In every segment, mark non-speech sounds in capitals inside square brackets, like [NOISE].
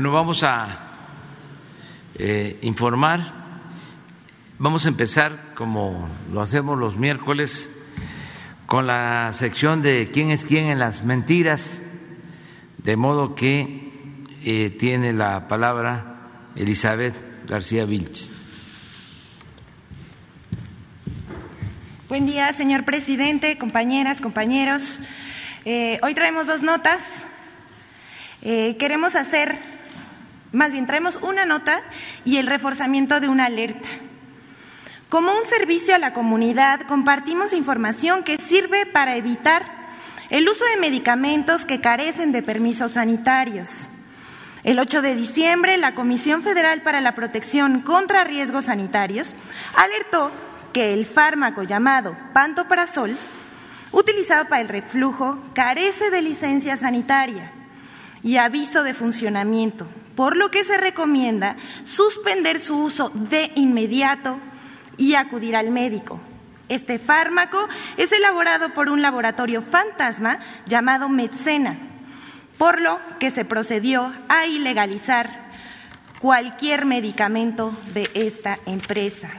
Bueno, vamos a eh, informar. Vamos a empezar, como lo hacemos los miércoles, con la sección de quién es quién en las mentiras, de modo que eh, tiene la palabra Elizabeth García Vilches. Buen día, señor presidente, compañeras, compañeros. Eh, hoy traemos dos notas. Queremos hacer, más bien traemos una nota y el reforzamiento de una alerta. Como un servicio a la comunidad, compartimos información que sirve para evitar el uso de medicamentos que carecen de permisos sanitarios. El 8 de diciembre, la Comisión Federal para la Protección contra Riesgos Sanitarios alertó que el fármaco llamado pantoprazol, utilizado para el reflujo, carece de licencia sanitaria y aviso de funcionamiento, por lo que se recomienda suspender su uso de inmediato y acudir al médico. Este fármaco es elaborado por un laboratorio fantasma llamado Medcena, por lo que se procedió a ilegalizar cualquier medicamento de esta empresa.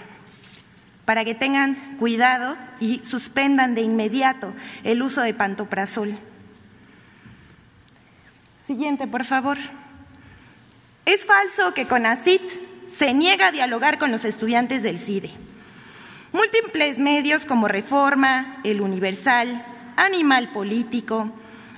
Para que tengan cuidado y suspendan de inmediato el uso de pantoprazol. Siguiente, por favor. Es falso que CONACIT se niega a dialogar con los estudiantes del CIDE. Múltiples medios como Reforma, El Universal, Animal Político,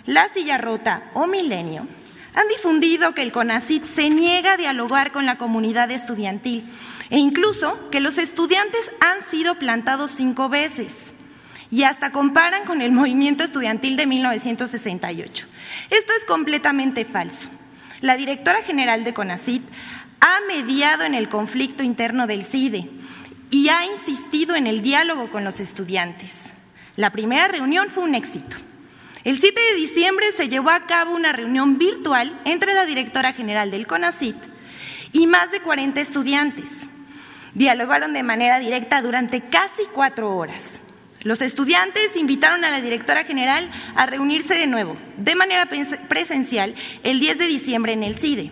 La Silla Rota o Milenio han difundido que el CONACIT se niega a dialogar con la comunidad estudiantil e incluso que los estudiantes han sido plantados cinco veces y hasta comparan con el movimiento estudiantil de 1968. Esto es completamente falso. La directora general de CONACIT ha mediado en el conflicto interno del CIDE y ha insistido en el diálogo con los estudiantes. La primera reunión fue un éxito. El 7 de diciembre se llevó a cabo una reunión virtual entre la directora general del CONACIT y más de 40 estudiantes. Dialogaron de manera directa durante casi cuatro horas. Los estudiantes invitaron a la directora general a reunirse de nuevo, de manera presencial, el 10 de diciembre en el CIDE.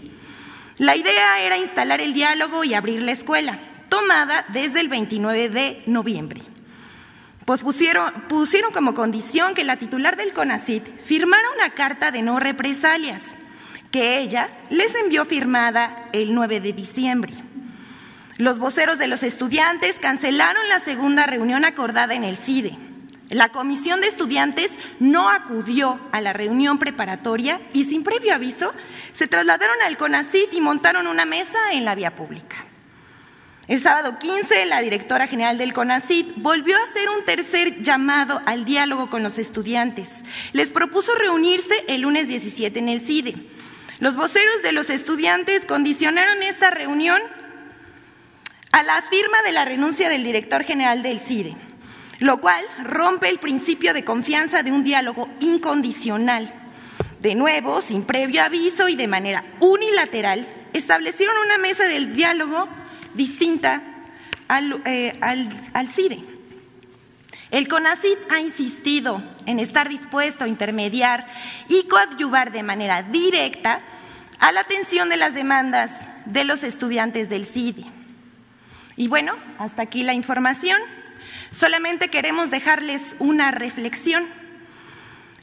La idea era instalar el diálogo y abrir la escuela tomada desde el 29 de noviembre. Pues pusieron, pusieron como condición que la titular del CONACIT firmara una carta de no represalias, que ella les envió firmada el 9 de diciembre. Los voceros de los estudiantes cancelaron la segunda reunión acordada en el CIDE. La comisión de estudiantes no acudió a la reunión preparatoria y sin previo aviso se trasladaron al CONACIT y montaron una mesa en la vía pública. El sábado 15, la directora general del CONACIT volvió a hacer un tercer llamado al diálogo con los estudiantes. Les propuso reunirse el lunes 17 en el CIDE. Los voceros de los estudiantes condicionaron esta reunión a la firma de la renuncia del director general del CIDE, lo cual rompe el principio de confianza de un diálogo incondicional. De nuevo, sin previo aviso y de manera unilateral, establecieron una mesa del diálogo distinta eh, al, CIDE. El CONACID ha insistido en estar dispuesto a intermediar y coadyuvar de manera directa a la atención de las demandas de los estudiantes del CIDE. Y bueno, hasta aquí la información. Solamente queremos dejarles una reflexión.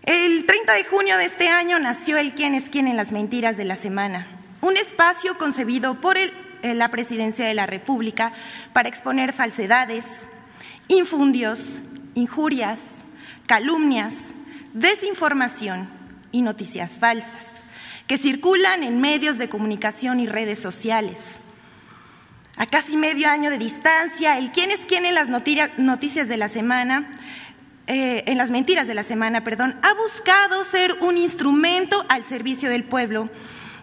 El 30 de junio de este año nació el Quién es quién en las mentiras de la semana, un espacio concebido por el la presidencia de la República para exponer falsedades, infundios, injurias, calumnias, desinformación y noticias falsas que circulan en medios de comunicación y redes sociales. A casi medio año de distancia, el quién es quién en las noticias de la semana, eh, en las mentiras de la semana, perdón, ha buscado ser un instrumento al servicio del pueblo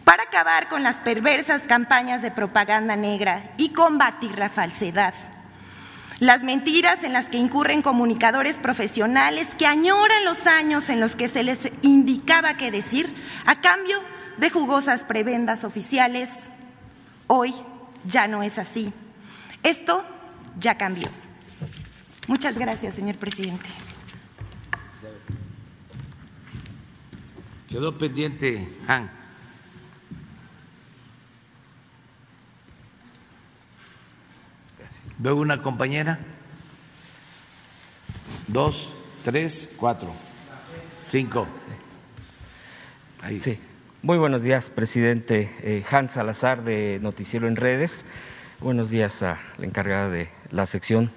para acabar con las perversas campañas de propaganda negra y combatir la falsedad. Las mentiras en las que incurren comunicadores profesionales que añoran los años en los que se les indicaba qué decir a cambio de jugosas prebendas oficiales, hoy ya no es así. Esto ya cambió. Muchas gracias, señor presidente. Quedó pendiente, Han. Veo una compañera. Dos, tres, cuatro, cinco. Ahí. Sí. Muy buenos días, presidente eh, Hans Salazar de Noticiero en Redes. Buenos días a la encargada de la sección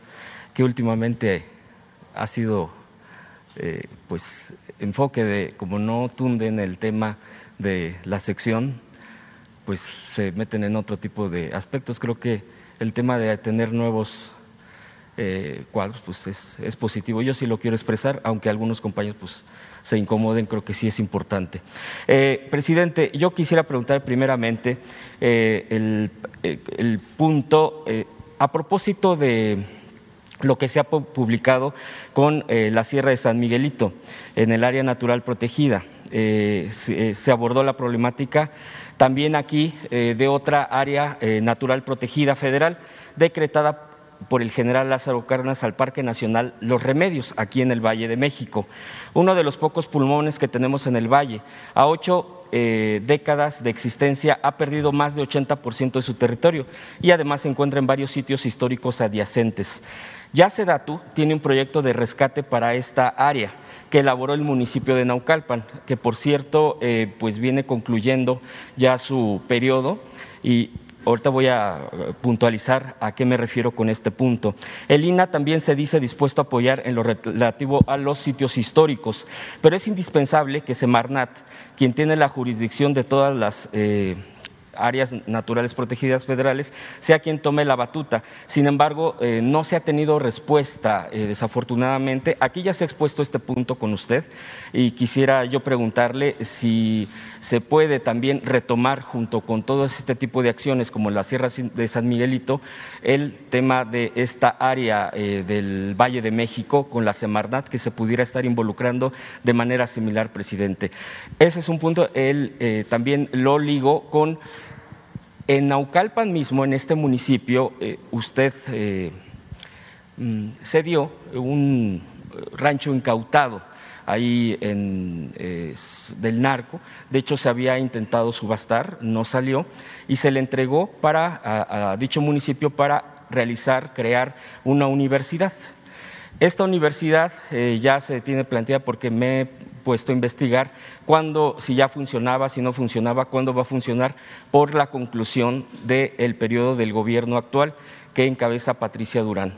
que últimamente ha sido eh, pues enfoque de como no tunden el tema de la sección, pues se meten en otro tipo de aspectos. Creo que el tema de tener nuevos eh, cuadros pues es, es, positivo. Yo sí lo quiero expresar, aunque algunos compañeros pues se incomoden, creo que sí es importante. Eh, presidente, yo quisiera preguntar primeramente eh, el, eh, el, punto a propósito de lo que se ha publicado con la Sierra de San Miguelito en el área natural protegida. Se, se, abordó la problemática también aquí de otra área natural protegida federal decretada por el general Lázaro Cárdenas al Parque Nacional Los Remedios, aquí en el Valle de México. Uno de los pocos pulmones que tenemos en el Valle. A ocho eh, décadas de existencia ha perdido más de 80% de su territorio y además se encuentra en varios sitios históricos adyacentes. Ya Sedatu tiene un proyecto de rescate para esta área que elaboró el municipio de Naucalpan, que por cierto eh, pues viene concluyendo ya su periodo y Ahorita voy a eh, puntualizar a qué me refiero con este punto. El INA también se dice dispuesto a apoyar en lo relativo a los sitios históricos, pero es indispensable que Semarnat, quien tiene la jurisdicción de todas las eh, áreas naturales protegidas federales, sea quien tome la batuta. Sin embargo, eh, no se ha tenido respuesta, eh, desafortunadamente. Aquí ya se ha expuesto este punto con usted y quisiera yo preguntarle si se puede también retomar junto con todo este tipo de acciones como la Sierra de San Miguelito el tema de esta área eh, del Valle de México con la Semarnat que se pudiera estar involucrando de manera similar, presidente. Ese es un punto. Él también lo ligo con en Naucalpan mismo, en este municipio, eh, usted eh, mm, cedió un rancho incautado ahí en, eh, del narco. De hecho, se había intentado subastar, no salió, y se le entregó para, a, dicho municipio para realizar, crear una universidad. Esta universidad eh, ya se tiene planteada porque me he puesto a investigar cuándo, si ya funcionaba, si no funcionaba, cuándo va a funcionar, por la conclusión del periodo del gobierno actual que encabeza Patricia Durán.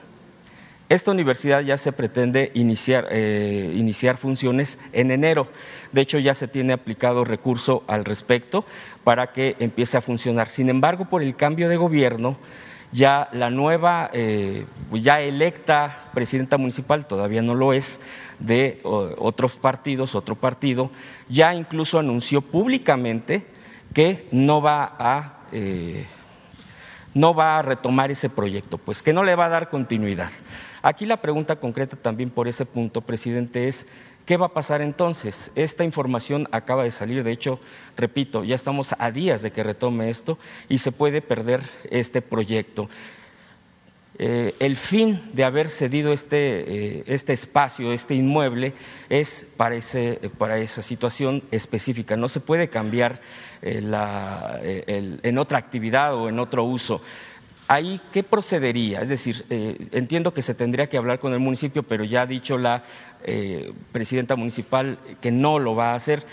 Esta universidad ya se pretende iniciar, eh, iniciar, funciones en enero. De hecho, ya se tiene aplicado recurso al respecto para que empiece a funcionar. Sin embargo, por el cambio de gobierno, ya la nueva, eh, ya electa presidenta municipal, todavía no lo es, de otros partidos, otro partido, ya incluso anunció públicamente que no va a... Eh, no va a retomar ese proyecto, pues que no le va a dar continuidad. Aquí la pregunta concreta también por ese punto, presidente, es ¿Qué va a pasar entonces? Esta información acaba de salir, de hecho, repito, ya estamos a días de que retome esto y se puede perder este proyecto. Eh, el fin de haber cedido este, eh, este, espacio, este inmueble, es para, ese, para, esa situación específica. No se puede cambiar eh, en otra actividad o en otro uso ahí, ¿qué procedería? Es decir, entiendo que se tendría que hablar con el municipio, pero ya ha dicho la eh, presidenta municipal que no lo va a hacer.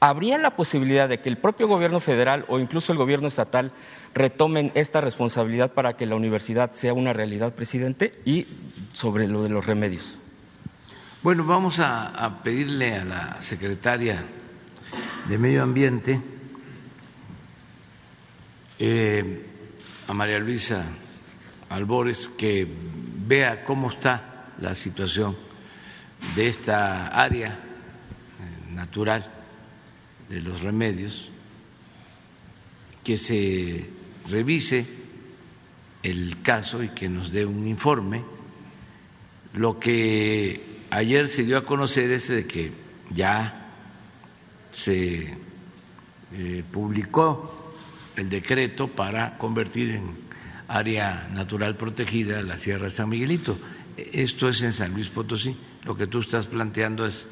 ¿Habría la posibilidad de que el propio gobierno federal o incluso el gobierno estatal retomen esta responsabilidad para que la universidad sea una realidad, presidente? Y sobre lo de los remedios. Bueno, vamos a, pedirle a la secretaria de Medio Ambiente eh, a María Luisa Albores que vea cómo está la situación de esta área eh, natural de los remedios, que se revise el caso y que nos dé un informe. Lo que ayer se dio a conocer es de que ya se eh, publicó el decreto para convertir en área natural protegida la Sierra de San Miguelito. Esto es en San Luis Potosí. Lo que tú estás planteando es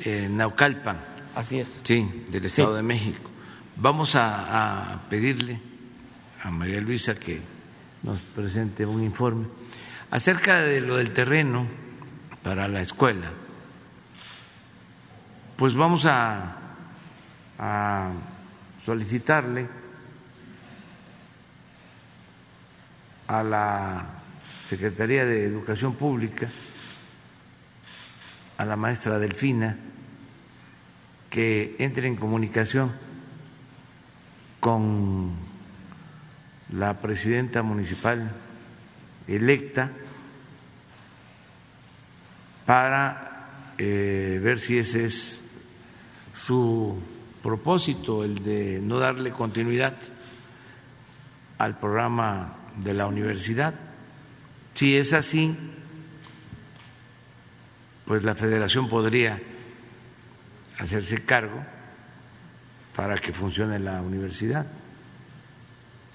en Naucalpan. Así es. Sí, del Estado de México. Vamos a, pedirle a María Luisa que nos presente un informe acerca de lo del terreno para la escuela. Pues vamos a, a solicitarle a la Secretaría de Educación Pública, a la maestra Delfina, que entre en comunicación con la presidenta municipal electa para eh, ver si ese es su propósito, el de no darle continuidad al programa de la universidad. Si es así, pues la federación podría hacerse cargo para que funcione la universidad.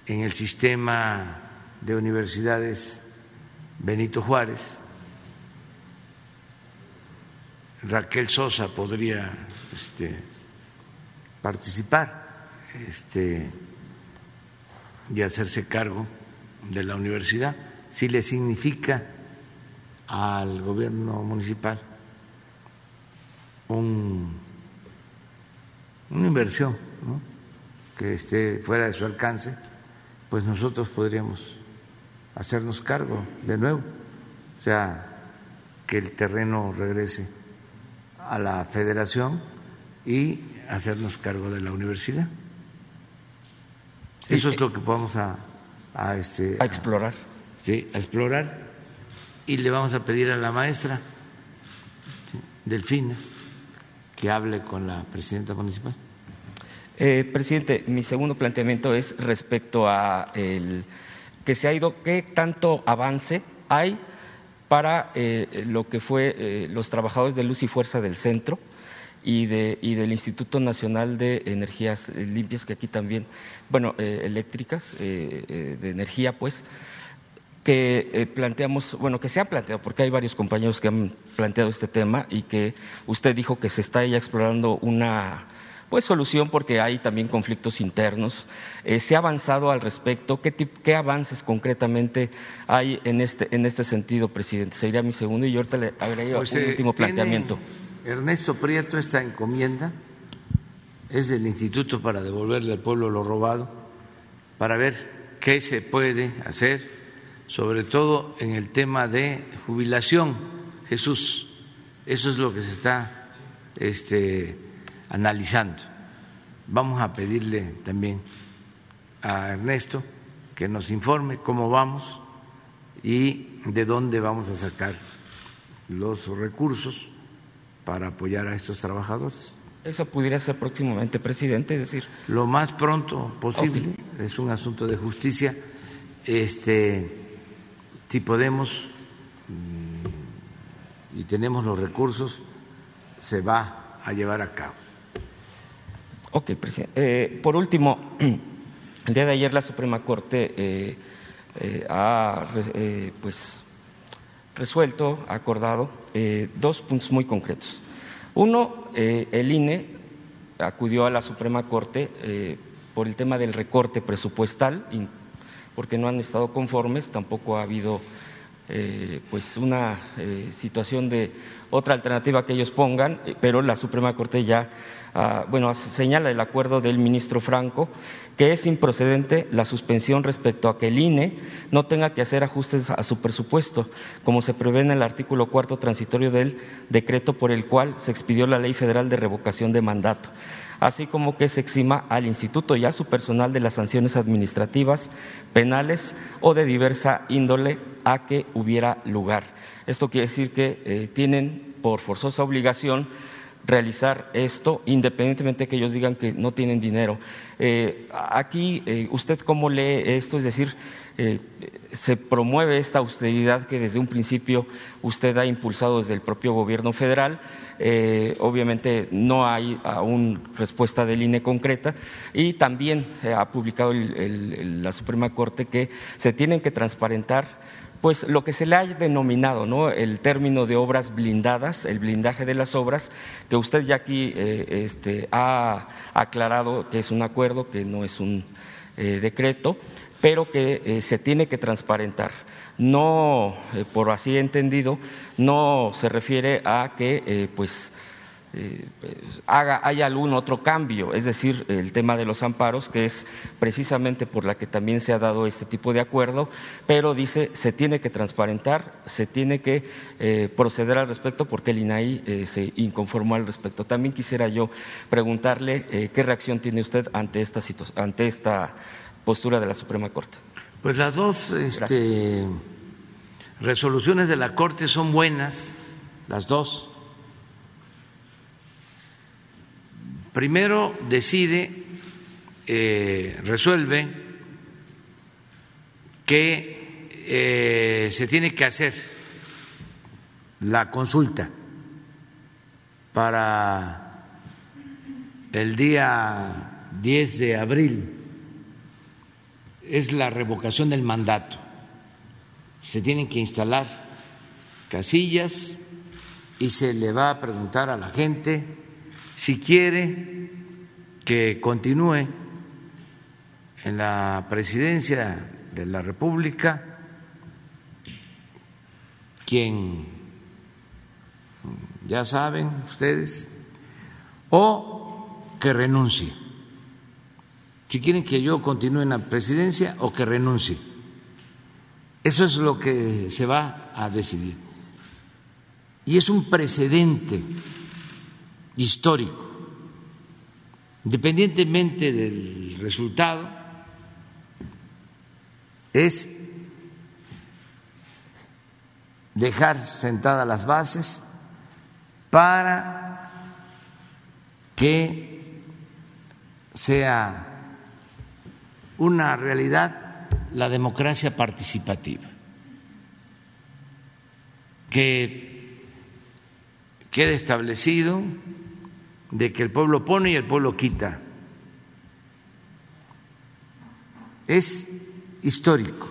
En el sistema de universidades Benito Juárez, Raquel Sosa podría este, participar este, y hacerse cargo de la universidad, si le significa al gobierno municipal un, una inversión que esté fuera de su alcance, pues nosotros podríamos hacernos cargo de nuevo, o sea, que el terreno regrese a la federación y hacernos cargo de la universidad. Eso es lo que vamos a a, este, a explorar. sí, a explorar. Y le vamos a pedir a la maestra Delfina que hable con la presidenta municipal. Eh, presidente, mi segundo planteamiento es respecto a el que se ha ido, qué tanto avance hay para eh, lo que fue eh, los trabajadores de luz y fuerza del centro y, de, y del Instituto Nacional de Energías Limpias, que aquí también, bueno, eh, eléctricas, eh, de energía, pues, que planteamos, bueno, que se ha planteado, porque hay varios compañeros que han planteado este tema y que usted dijo que se está ya explorando una pues solución porque hay también conflictos internos. ¿Se ha avanzado al respecto? ¿Qué, ¿Qué, avances concretamente hay en este, en este sentido, presidente? Sería mi segundo y yo ahorita le agregaría pues, un último planteamiento. Ernesto Prieto esta encomienda es del Instituto para devolverle al pueblo lo robado, para ver qué se puede hacer, sobre todo en el tema de jubilación. Jesús, eso es lo que se está este, analizando. Vamos a pedirle también a Ernesto que nos informe cómo vamos y de dónde vamos a sacar los recursos para apoyar a estos trabajadores. Eso pudiera ser próximamente, presidente, es decir. Lo más pronto posible, es un asunto de justicia. Este, si podemos mm, y tenemos los recursos, se va a llevar a cabo. Ok, presidente. Eh, por último, [CLEARS THROAT] el día de ayer la Suprema Corte eh, eh, ha pues resuelto, acordado, eh, dos puntos muy concretos. Uno, el INE acudió a la Suprema Corte por el tema del recorte presupuestal, porque no han estado conformes, tampoco ha habido pues una situación de otra alternativa que ellos pongan, pero la Suprema Corte ya Ah, bueno, señala el acuerdo del ministro Franco que es improcedente la suspensión respecto a que el INE no tenga que hacer ajustes a su presupuesto, como se prevé en el artículo cuarto transitorio del decreto por el cual se expidió la Ley Federal de Revocación de Mandato así como que se exima al instituto y a su personal de las sanciones administrativas, penales o de diversa índole a que hubiera lugar. Esto quiere decir que eh, tienen por forzosa obligación realizar esto, independientemente de que ellos digan que no tienen dinero. Eh, aquí, eh, ¿usted cómo lee esto? Es decir, se promueve esta austeridad que desde un principio usted ha impulsado desde el propio gobierno federal. Obviamente no hay aún respuesta de línea concreta y también ha publicado la Suprema Corte que se tienen que transparentar pues lo que se le ha denominado ¿no? el término de obras blindadas, el blindaje de las obras, que usted ya aquí eh, este, ha aclarado que es un acuerdo, que no es un eh, decreto, pero que eh, se tiene que transparentar. No, por así entendido, no se refiere a que pues eh, haga, haya algún otro cambio, es decir, el tema de los amparos, que es precisamente por la que también se ha dado este tipo de acuerdo, pero dice se tiene que transparentar, se tiene que eh, proceder al respecto porque el INAI eh, se inconformó al respecto. También quisiera yo preguntarle qué reacción tiene usted ante esta, ante esta postura de la Suprema Corte. Pues las dos este, resoluciones de la Corte son buenas, las dos Primero decide, eh, resuelve que eh, se tiene que hacer la consulta para el día 10 de abril. Es la revocación del mandato. Se tienen que instalar casillas y se le va a preguntar a la gente si quiere que continúe en la presidencia de la República, quien ya saben ustedes, o que renuncie. Si quieren que yo continúe en la presidencia o que renuncie. Eso es lo que se va a decidir. Y es un precedente histórico. Independientemente del resultado, es dejar sentadas las bases para que sea una realidad la democracia participativa, que quede establecido de que el pueblo pone y el pueblo quita. Es histórico.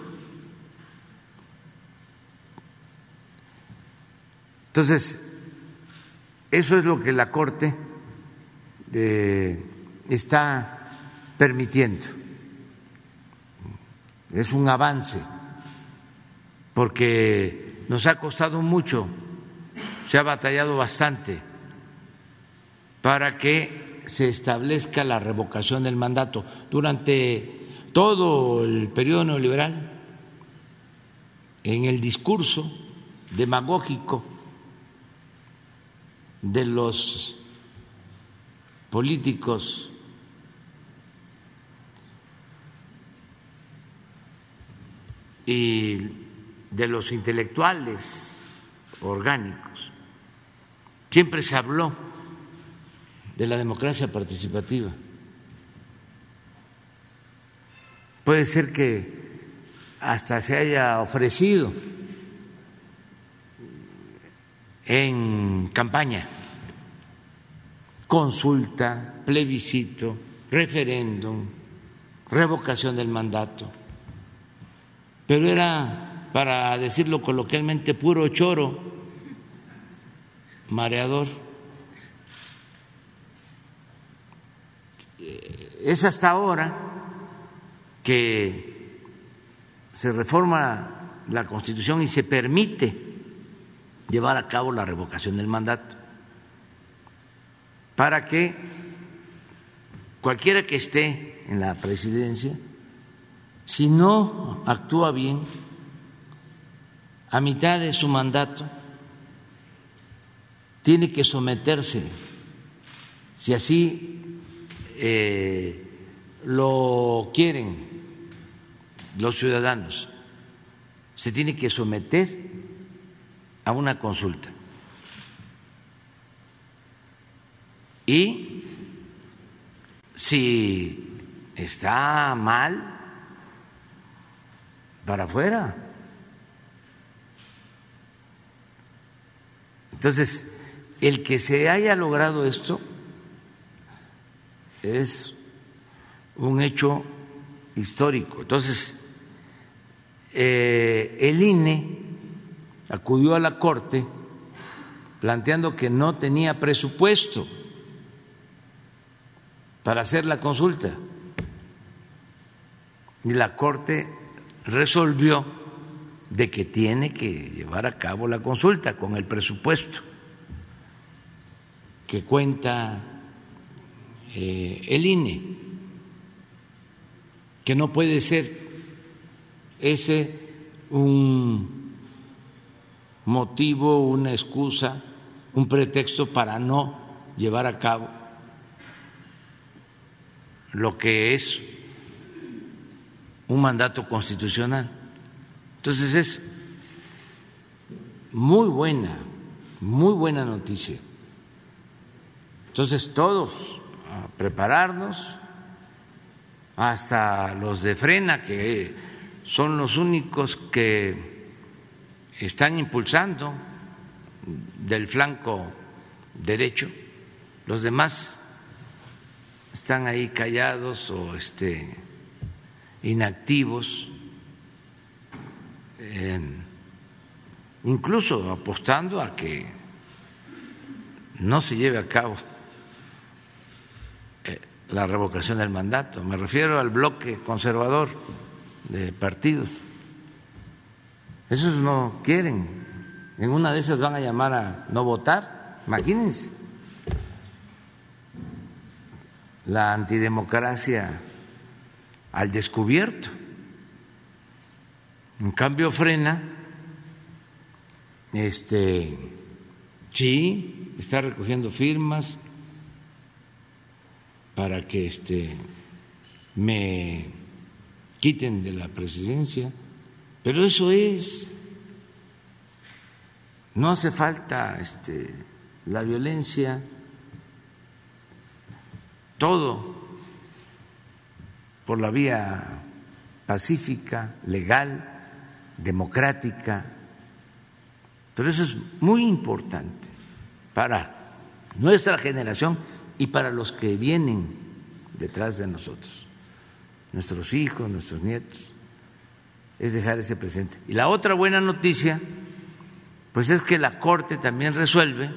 Entonces, eso es lo que la Corte eh, está permitiendo. Es un avance, porque nos ha costado mucho, se ha batallado bastante para que se establezca la revocación del mandato. Durante todo el periodo neoliberal, en el discurso demagógico de los políticos y de los intelectuales orgánicos, siempre se habló de la democracia participativa. Puede ser que hasta se haya ofrecido en campaña consulta, plebiscito, referéndum, revocación del mandato, pero era, para decirlo coloquialmente, puro choro, mareador. es hasta ahora que se reforma la Constitución y se permite llevar a cabo la revocación del mandato para que cualquiera que esté en la presidencia, si no actúa bien a mitad de su mandato, tiene que someterse, si así eh, lo quieren los ciudadanos, se tiene que someter a una consulta. Y si está mal, para afuera. Entonces, el que se haya logrado esto es un hecho histórico. Entonces, eh, el INE acudió a la Corte planteando que no tenía presupuesto para hacer la consulta. Y la Corte resolvió de que tiene que llevar a cabo la consulta con el presupuesto que cuenta eh, el INE, que no puede ser ese un motivo, una excusa, un pretexto para no llevar a cabo lo que es un mandato constitucional. Entonces es muy buena, muy buena noticia. Entonces todos a prepararnos, hasta los de frena, que son los únicos que están impulsando del flanco derecho, los demás están ahí callados o este, inactivos, incluso apostando a que no se lleve a cabo eh, la revocación del mandato. Me refiero al bloque conservador de partidos. Esos no quieren. En una de esas van a llamar a no votar. Imagínense. La antidemocracia al descubierto. En cambio frena, este, sí, está recogiendo firmas para que este, me quiten de la presidencia, pero eso es, no hace falta este, la violencia, todo por la vía pacífica, legal, democrática. Pero eso es muy importante para nuestra generación y para los que vienen detrás de nosotros, nuestros hijos, nuestros nietos, es dejar ese presente. Y la otra buena noticia, pues es que la Corte también resuelve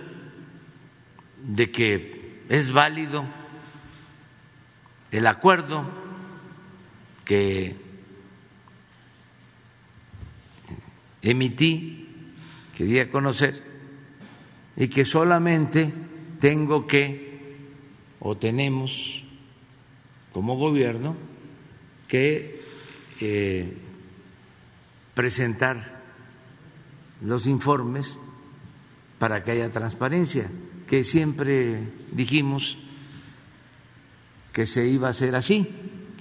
de que es válido el acuerdo que emití, quería conocer, y que solamente tengo que, o tenemos como gobierno, que eh, presentar los informes para que haya transparencia, que siempre dijimos que se iba a hacer así,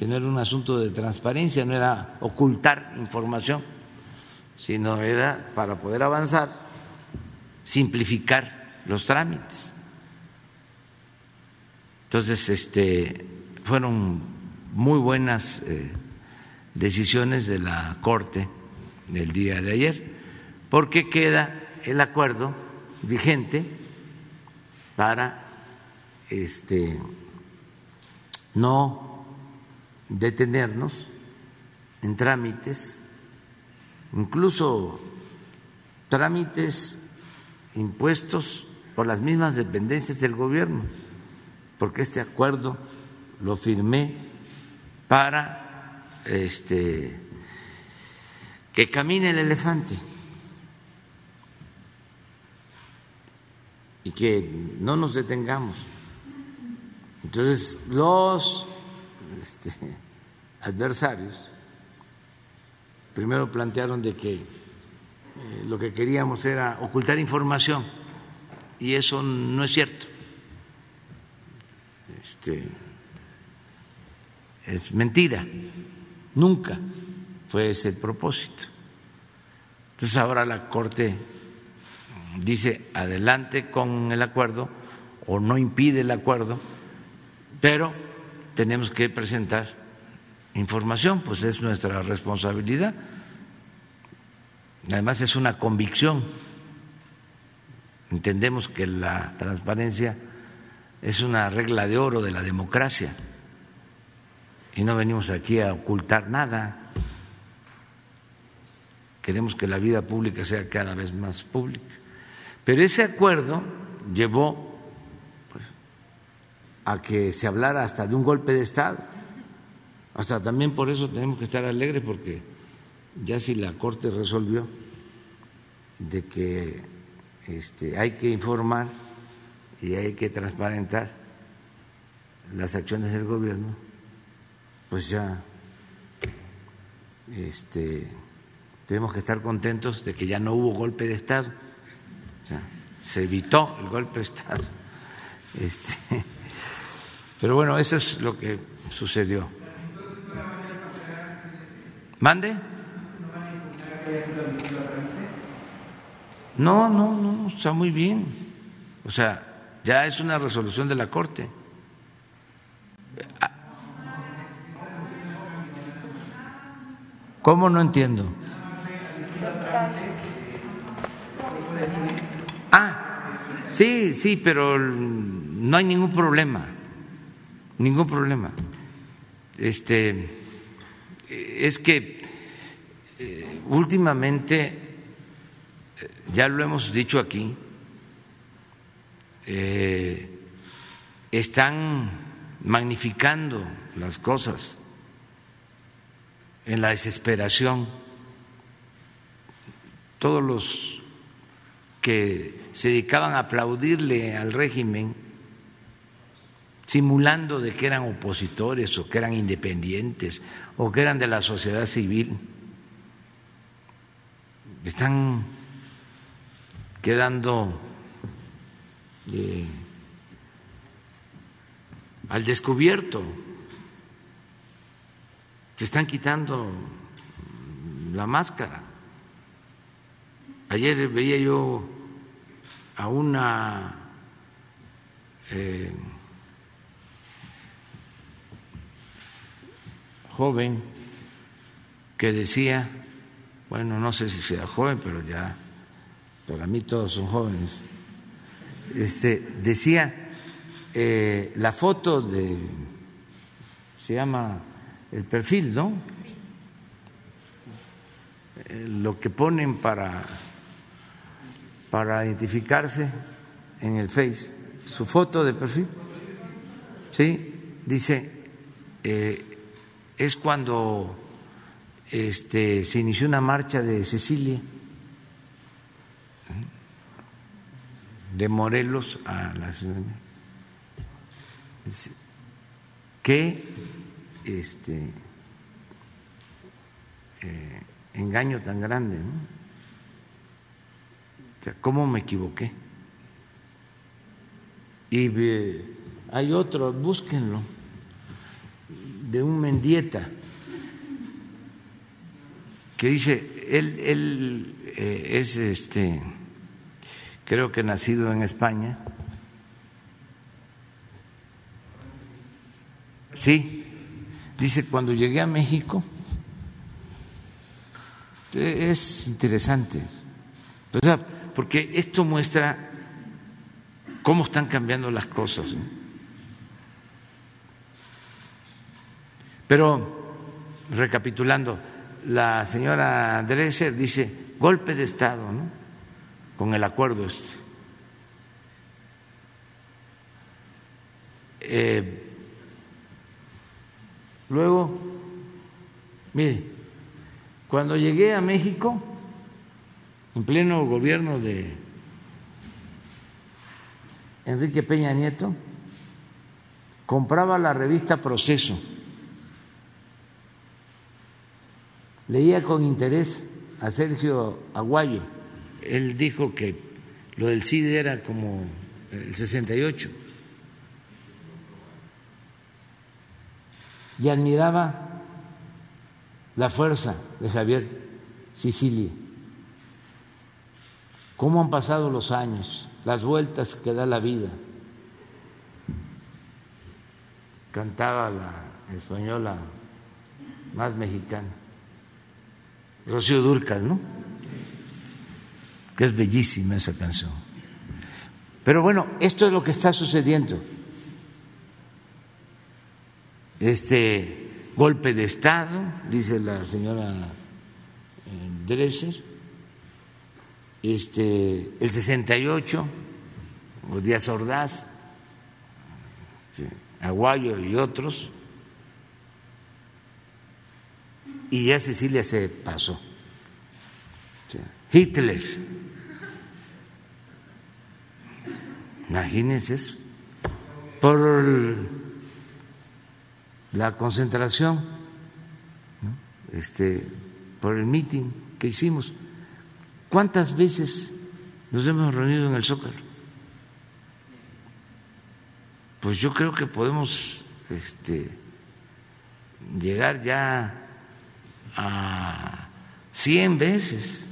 que no era un asunto de transparencia, no era ocultar información, sino era para poder avanzar, simplificar los trámites. Entonces, este, fueron muy buenas eh, decisiones de la Corte del día de ayer, porque queda el acuerdo vigente para este no detenernos en trámites, incluso trámites impuestos por las mismas dependencias del gobierno, porque este acuerdo lo firmé para este que camine el elefante y que no nos detengamos. Entonces, los este, adversarios primero plantearon de que eh, lo que queríamos era ocultar información y eso no es cierto. Este, es mentira, nunca fue ese el propósito. Entonces ahora la Corte dice adelante con el acuerdo o no impide el acuerdo pero tenemos que presentar información, pues es nuestra responsabilidad. Además es una convicción. Entendemos que la transparencia es una regla de oro de la democracia y no venimos aquí a ocultar nada. queremos que la vida pública sea cada vez más pública. Pero ese acuerdo llevó a que se hablara hasta de un golpe de Estado. Hasta también por eso tenemos que estar alegres porque ya si la Corte resolvió de que este, hay que informar y hay que transparentar las acciones del gobierno, pues ya este, tenemos que estar contentos de que ya no hubo golpe de Estado. se evitó el golpe de Estado. Este, pero bueno, eso es lo que sucedió. ¿Mande? No, no, no, está muy bien. O sea, ya es una resolución de la Corte. ¿Cómo no entiendo? Ah, sí, sí, pero no hay ningún problema, ningún problema. Este, es que eh, últimamente, eh, ya lo hemos dicho aquí, eh, están magnificando las cosas en la desesperación. Todos los que se dedicaban a aplaudirle al régimen, simulando de que eran opositores o que eran independientes o que eran de la sociedad civil, están quedando eh, al descubierto. Se están quitando la máscara. Ayer veía yo a una eh, joven que decía, bueno, no sé si sea joven, pero ya, para mí todos son jóvenes, este, decía eh, la foto de, se llama el perfil, ¿no? Eh, lo que ponen para, para identificarse en el Face, su foto de perfil, ¿sí? Dice, eh, es cuando este, se inició una marcha de Cecilia de Morelos a la ciudad Qué este, eh, engaño tan grande, ¿no? O sea, ¿cómo me equivoqué? Y eh, hay otro, búsquenlo, de un Mendieta, que dice, él, él eh, es este creo que nacido en España. Sí, dice, cuando llegué a México, es interesante, porque esto muestra cómo están cambiando las cosas. Pero, recapitulando, la señora Dresser dice, golpe de Estado, ¿no? con el acuerdo este. Eh, luego, mire, cuando llegué a México, en pleno gobierno de Enrique Peña Nieto, compraba la revista Proceso, leía con interés a Sergio Aguayo él dijo que lo del CIDE era como el 68 y admiraba la fuerza de Javier Sicilia. ¿Cómo han pasado los años, las vueltas que da la vida? Cantaba la española más mexicana, Rocío Durcal, ¿no? que es bellísima esa canción. Pero bueno, esto es lo que está sucediendo. Este golpe de Estado, dice la señora Dresser, este, el 68, Díaz Ordaz, Aguayo y otros, y ya Cecilia se pasó. Hitler, imagínense eso, por la concentración, este, por el meeting que hicimos. ¿Cuántas veces nos hemos reunido en el Zócalo? Pues yo creo que podemos este, llegar ya a 100 veces.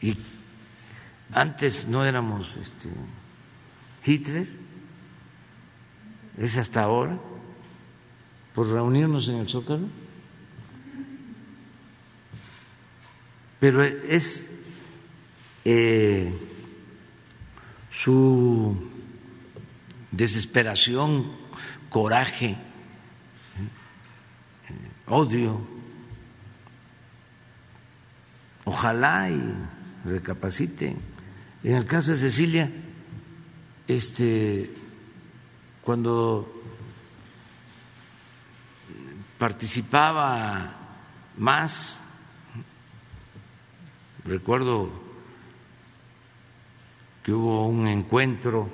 Y antes no éramos este, Hitler, es hasta ahora, por reunirnos en el Zócalo. Pero es eh, su desesperación, coraje, odio. Ojalá y recapaciten. En el caso de Cecilia, este, cuando participaba más, recuerdo que hubo un encuentro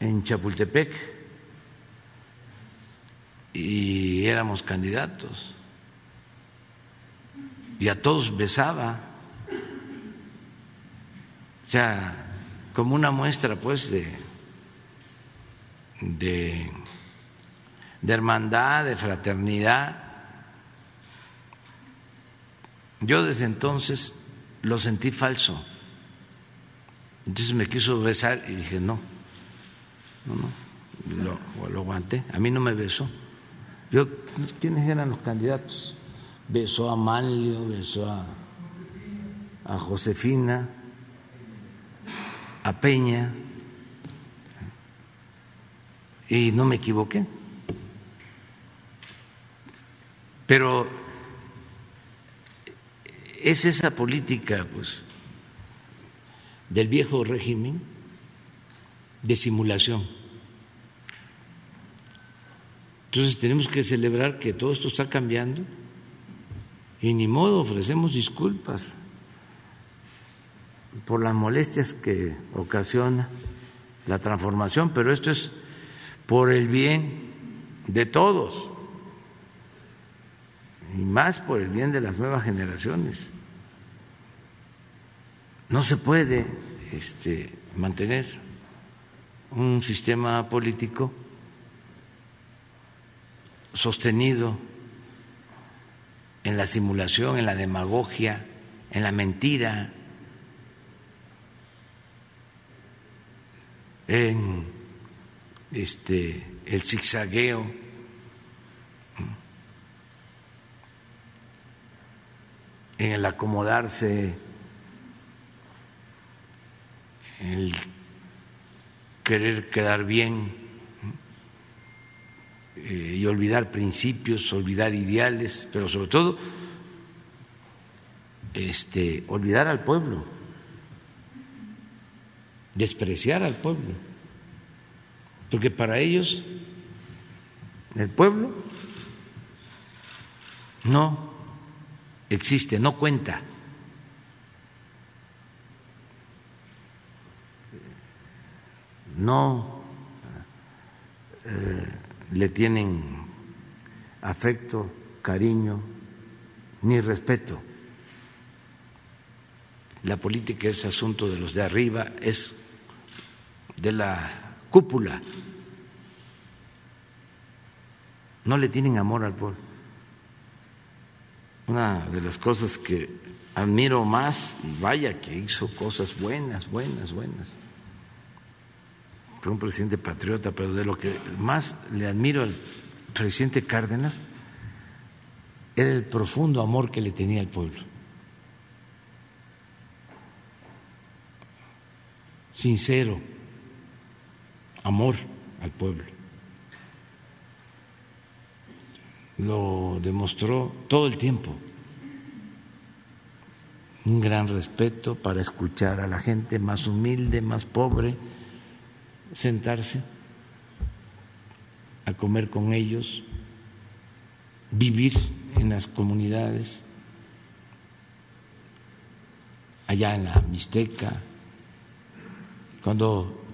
en Chapultepec y éramos candidatos y a todos besaba. O sea, como una muestra pues de, de, hermandad, de fraternidad. Yo desde entonces lo sentí falso. Entonces me quiso besar y dije, no, no, no, lo, lo aguanté. A mí no me besó. Yo, ¿quiénes eran los candidatos? Besó a Manlio, besó a, a Josefina a Peña y no me equivoqué. Pero es esa política, pues, del viejo régimen de simulación. Entonces tenemos que celebrar que todo esto está cambiando y ni modo ofrecemos disculpas por las molestias que ocasiona la transformación, pero esto es por el bien de todos y más por el bien de las nuevas generaciones. No se puede este, mantener un sistema político sostenido en la simulación, en la demagogia, en la mentira, en este, el zigzagueo. en el acomodarse, en el querer quedar bien eh, y olvidar principios, olvidar ideales, pero sobre todo este, olvidar al pueblo despreciar al pueblo, porque para ellos el pueblo no existe, no cuenta. No eh, le tienen afecto, cariño, ni respeto. La política es asunto de los de arriba, es de la cúpula no le tienen amor al pueblo. Una de las cosas que admiro más, vaya que hizo cosas buenas, buenas, buenas. Fue un presidente patriota, pero de lo que más le admiro al presidente Cárdenas era el profundo amor que le tenía al pueblo. Sincero amor al pueblo. lo demostró todo el tiempo. Un gran respeto para escuchar a la gente más humilde, más pobre, sentarse a comer con ellos, vivir en las comunidades, allá en la Mixteca. Cuando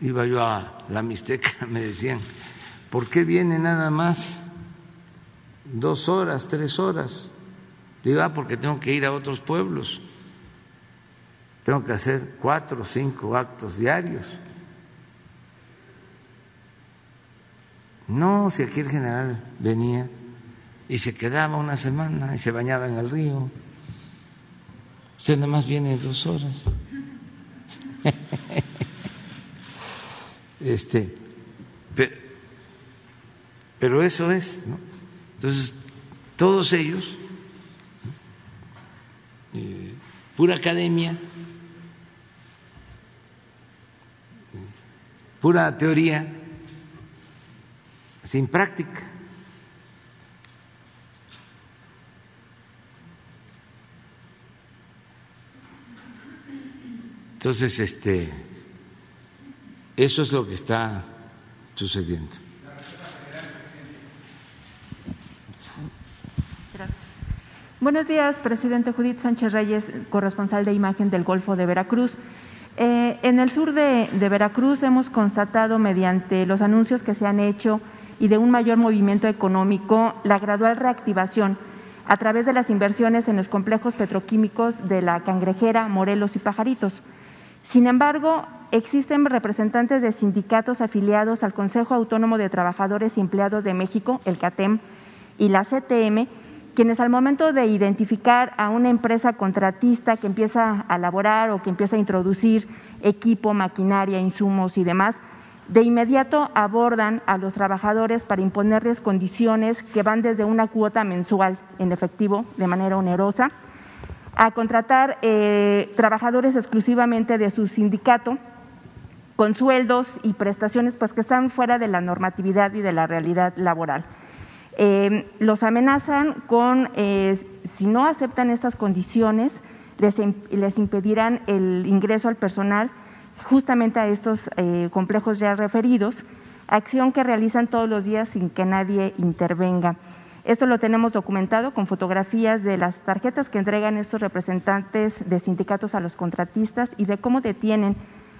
iba yo a la Mixteca [LAUGHS] me decían, ¿por qué viene nada más dos horas, tres horas? Digo, ah, porque tengo que ir a otros pueblos, tengo que hacer cuatro o cinco actos diarios. No, si aquí el general venía y se quedaba una semana y se bañaba en el río. Usted nada más viene dos horas. [LAUGHS] este, pero, eso es, ¿no? Entonces, todos ellos, eh, pura academia, pura teoría, sin práctica. Entonces, este, eso es lo que está sucediendo. Buenos días, presidente Judith Sánchez Reyes, corresponsal de imagen del Golfo de Veracruz. Eh, en el sur de, Veracruz hemos constatado, mediante los anuncios que se han hecho y de un mayor movimiento económico, la gradual reactivación a través de las inversiones en los complejos petroquímicos de la Cangrejera, Morelos y Pajaritos. Sin embargo, existen representantes de sindicatos afiliados al Consejo Autónomo de Trabajadores y Empleados de México, el CATEM, y la CTM, quienes al momento de identificar a una empresa contratista que empieza a laborar o que empieza a introducir equipo, maquinaria, insumos y demás, de inmediato abordan a los trabajadores para imponerles condiciones que van desde una cuota mensual en efectivo de manera onerosa a contratar eh, trabajadores exclusivamente de su sindicato con sueldos y prestaciones pues que están fuera de la normatividad y de la realidad laboral. Eh, los amenazan con, eh, si no aceptan estas condiciones, les, les, impedirán el ingreso al personal justamente a estos complejos ya referidos, acción que realizan todos los días sin que nadie intervenga. Esto lo tenemos documentado con fotografías de las tarjetas que entregan estos representantes de sindicatos a los contratistas y de cómo detienen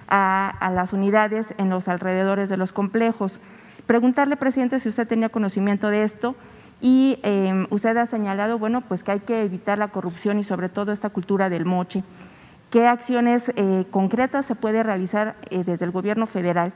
a, las unidades en los alrededores de los complejos. Preguntarle, presidente, si usted tenía conocimiento de esto y em, usted ha señalado, bueno, pues que hay que evitar la corrupción y sobre todo esta cultura del moche. ¿Qué acciones eh, concretas se puede realizar eh, desde el Gobierno federal,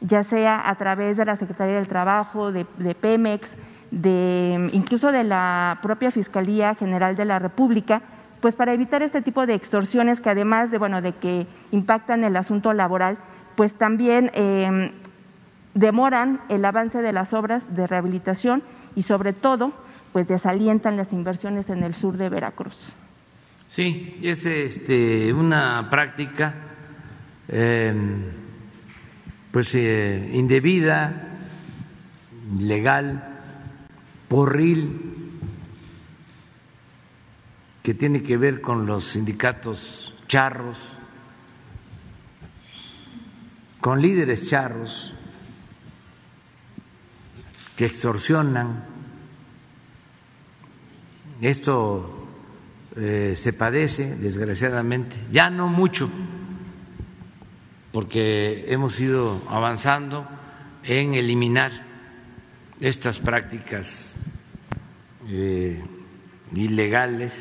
ya sea a través de la Secretaría del Trabajo, de Pemex, de incluso de la propia Fiscalía General de la República, pues para evitar este tipo de extorsiones que además de bueno de que impactan el asunto laboral, pues también em, demoran el avance de las obras de rehabilitación y sobre todo pues desalientan las inversiones en el sur de Veracruz. Sí, es este, una práctica em, pues eh, indebida, legal, porril que tiene que ver con los sindicatos charros, con líderes charros que extorsionan. Esto eh, se padece, desgraciadamente, ya no mucho, porque hemos ido avanzando en eliminar estas prácticas eh, ilegales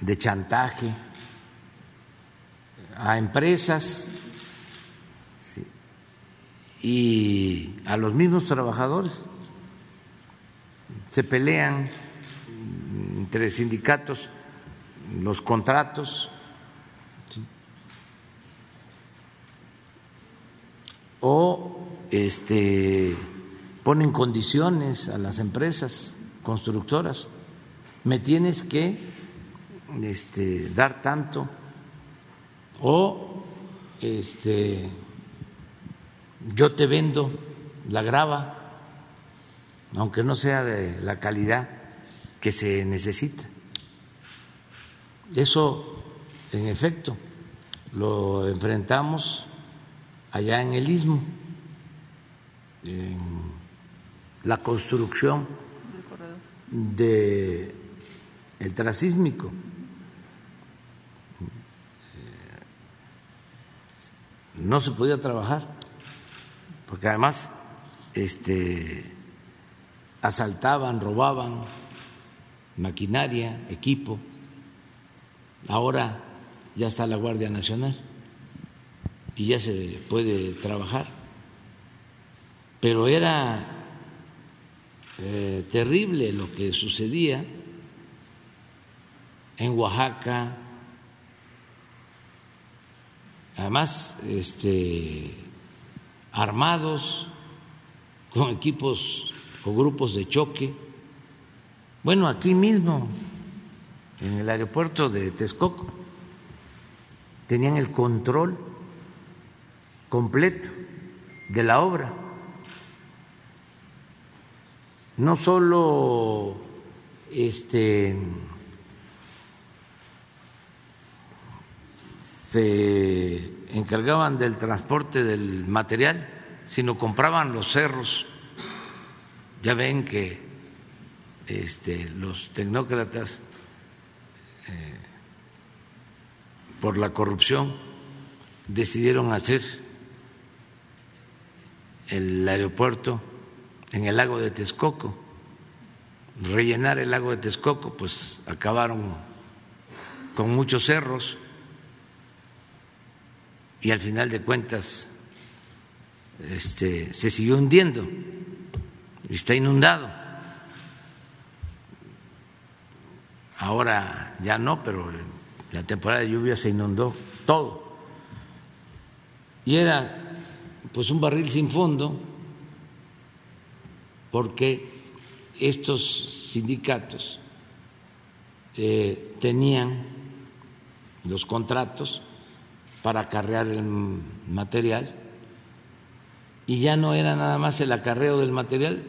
de chantaje a empresas y a los mismos trabajadores. Se pelean entre sindicatos los contratos o este ponen condiciones a las empresas constructoras, me tienes que este, dar tanto. O este, yo te vendo la grava aunque no sea de la calidad que se necesita. Eso, en efecto, lo enfrentamos allá en el istmo, en la construcción de el trasísmico. No se podía trabajar, porque además este, asaltaban, robaban maquinaria, equipo. Ahora ya está la Guardia Nacional y ya se puede trabajar. Pero era eh, terrible lo que sucedía en Oaxaca, además este, armados con equipos o grupos de choque. Bueno, aquí mismo, en el aeropuerto de Texcoco, tenían el control completo de la obra. No solo este se encargaban del transporte del material, sino compraban los cerros. Ya ven que este, los tecnócratas, eh, por la corrupción, decidieron hacer el aeropuerto en el lago de Texcoco, rellenar el lago de Texcoco, pues acabaron con muchos cerros y al final de cuentas este, se siguió hundiendo, está inundado. Ahora ya no, pero la temporada de lluvia se inundó todo. Y era pues un barril sin fondo porque estos sindicatos eh, tenían los contratos para acarrear el material y ya no era nada más el acarreo del material,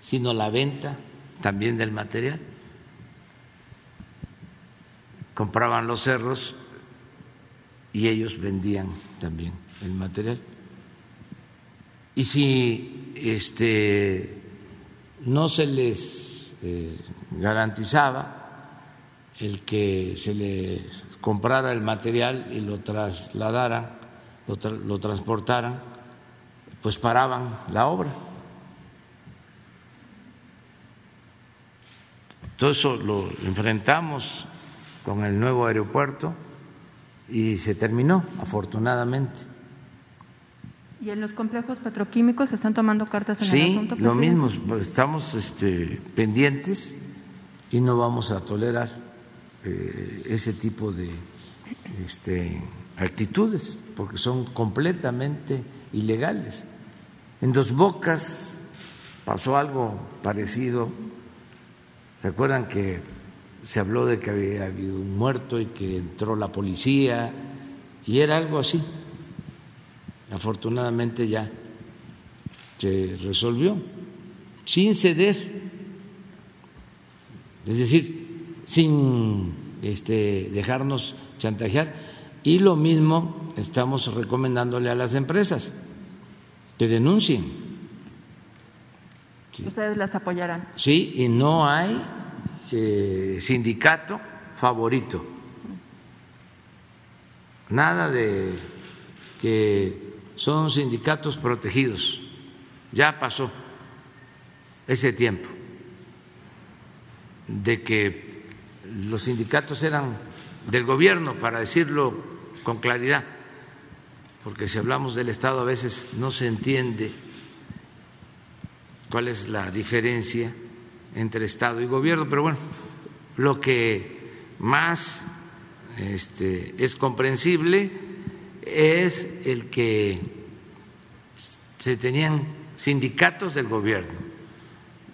sino la venta también del material. Compraban los cerros y ellos vendían también el material. Y si este, no se les eh, garantizaba el que se les comprara el material y lo trasladaran, lo, lo transportaran, pues paraban la obra. Todo eso lo enfrentamos con el nuevo aeropuerto y se terminó, afortunadamente. ¿Y en los complejos petroquímicos se están tomando cartas en el asunto? Sí, lo mismo, estamos este, pendientes y no vamos a tolerar eh, ese tipo de este, actitudes, porque son completamente ilegales. En Dos Bocas pasó algo parecido. ¿Se acuerdan que se habló de que había habido un muerto y que entró la policía? Y era algo así. Afortunadamente ya se resolvió sin ceder. Es decir, sin este, dejarnos chantajear. Y lo mismo estamos recomendándole a las empresas, que denuncien. ¿Ustedes las apoyarán? Sí, y no hay eh, sindicato favorito. Nada de que son sindicatos protegidos. Ya pasó ese tiempo de que los sindicatos eran del gobierno, para decirlo con claridad, porque si hablamos del Estado a veces no se entiende cuál es la diferencia entre Estado y gobierno, pero bueno, lo que más este, es comprensible es el que se tenían sindicatos del gobierno,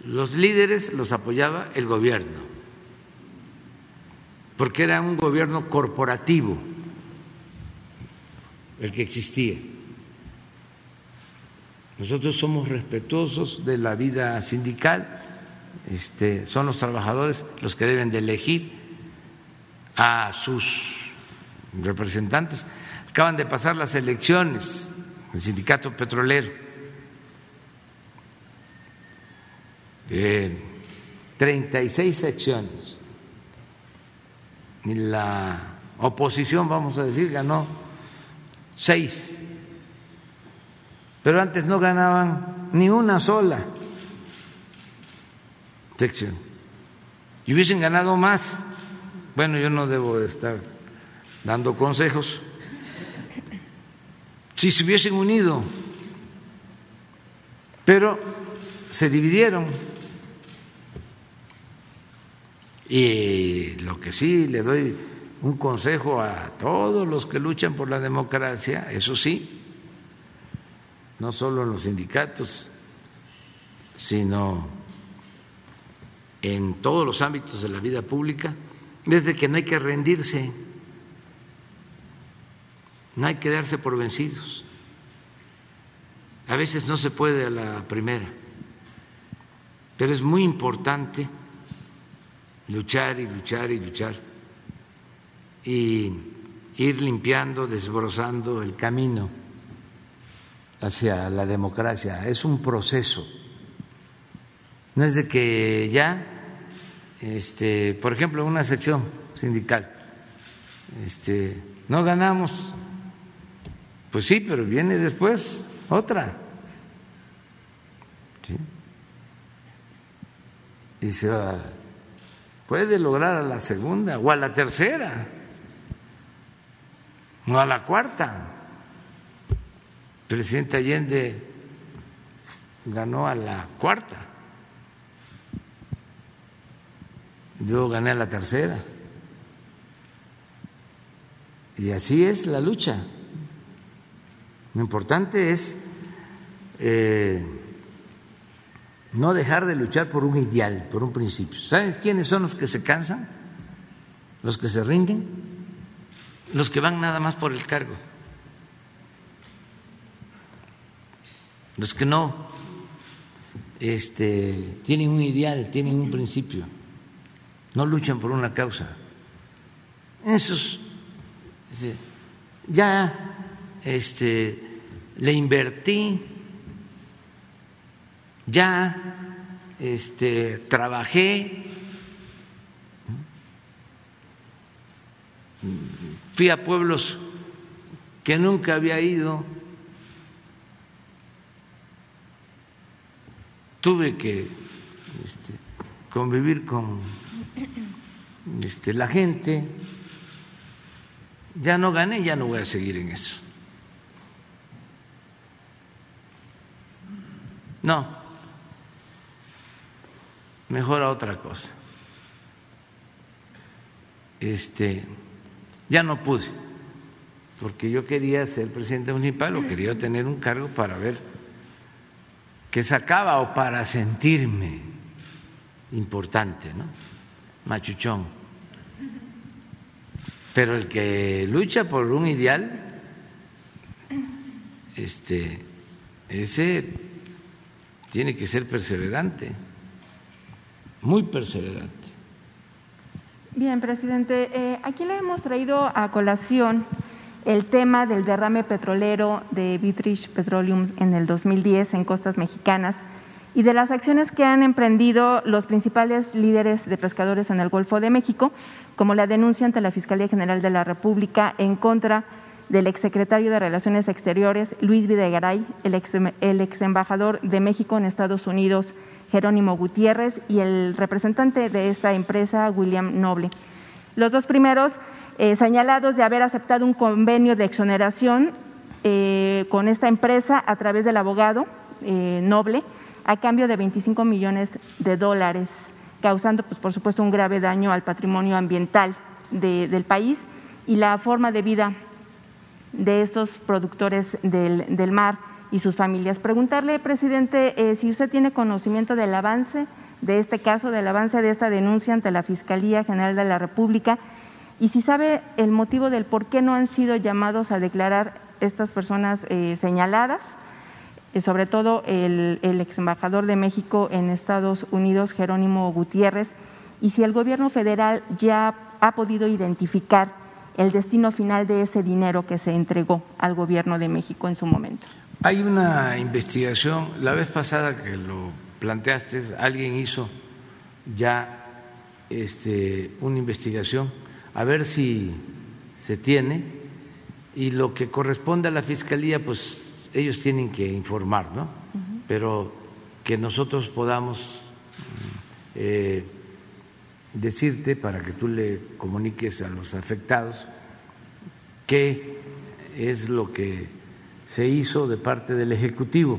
los líderes los apoyaba el gobierno porque era un gobierno corporativo el que existía. Nosotros somos respetuosos de la vida sindical, este, son los trabajadores los que deben de elegir a sus representantes. Acaban de pasar las elecciones del sindicato petrolero. Eh, 36 secciones. Y la oposición, vamos a decir, ganó seis. Pero antes no ganaban ni una sola sección. Y hubiesen ganado más. Bueno, yo no debo estar dando consejos. Si se hubiesen unido, pero se dividieron. Y lo que sí le doy un consejo a todos los que luchan por la democracia, eso sí, no solo en los sindicatos, sino en todos los ámbitos de la vida pública, desde que no hay que rendirse, no hay que darse por vencidos. A veces no se puede a la primera, pero es muy importante luchar y luchar y luchar y ir limpiando, desbrozando el camino hacia la democracia. Es un proceso. No es de que ya, este, por ejemplo, una sección sindical, este, no ganamos, pues sí, pero viene después otra. Y se puede lograr a la segunda o a la tercera no a la cuarta. Presidente Allende ganó a la cuarta. Yo gané a la tercera. Y así es la lucha. Lo importante es eh, no dejar de luchar por un ideal, por un principio. ¿Sabes quiénes son los que se cansan? Los que se rinden los que van nada más por el cargo, los que no este, tienen un ideal, tienen un principio, no luchan por una causa. Esos ya este, le invertí, ya este, trabajé fui a pueblos que nunca había ido, tuve que este, convivir con [CLEARS THROAT] este, la gente, ya no gané, ya no voy a seguir en eso. No, mejor a otra cosa. Este ya no pude, porque yo quería ser presidente municipal o quería tener un cargo para ver qué sacaba o para sentirme importante, ¿no? Machuchón. Pero el que lucha por un ideal, este, ese tiene que ser perseverante, muy perseverante. Bien, presidente, eh, aquí le hemos traído a colación el tema del derrame petrolero de Vitrich Petroleum en el 2010 en costas mexicanas y de las acciones que han emprendido los principales líderes de pescadores en el Golfo de México, como la denuncia ante la Fiscalía General de la República en contra del exsecretario de Relaciones Exteriores, Luis Videgaray, el ex, el ex embajador de México en Estados Unidos, Jerónimo Gutiérrez, y el representante de esta empresa, William Noble. Los dos primeros eh, señalados de haber aceptado un convenio de exoneración eh, con esta empresa a través del abogado eh, Noble a cambio de 25 millones de dólares, causando, pues, por supuesto, un grave daño al patrimonio ambiental del país y la forma de vida de estos productores del mar y sus familias. Preguntarle, presidente, eh, si usted tiene conocimiento del avance de este caso, del avance de esta denuncia ante la Fiscalía General de la República y si sabe el motivo del por qué no han sido llamados a declarar estas personas eh, señaladas sobre todo el, el ex embajador de México en Estados Unidos, Jerónimo Gutiérrez, y si el gobierno federal ya ha podido identificar el destino final de ese dinero que se entregó al gobierno de México en su momento. Hay una investigación, la vez pasada que lo planteaste, alguien hizo ya este, una investigación a ver si se tiene y lo que corresponde a la fiscalía, pues ellos tienen que informar, ¿no? Pero que nosotros podamos eh, decirte para que tú le comuniques a los afectados qué es lo que se hizo de parte del Ejecutivo.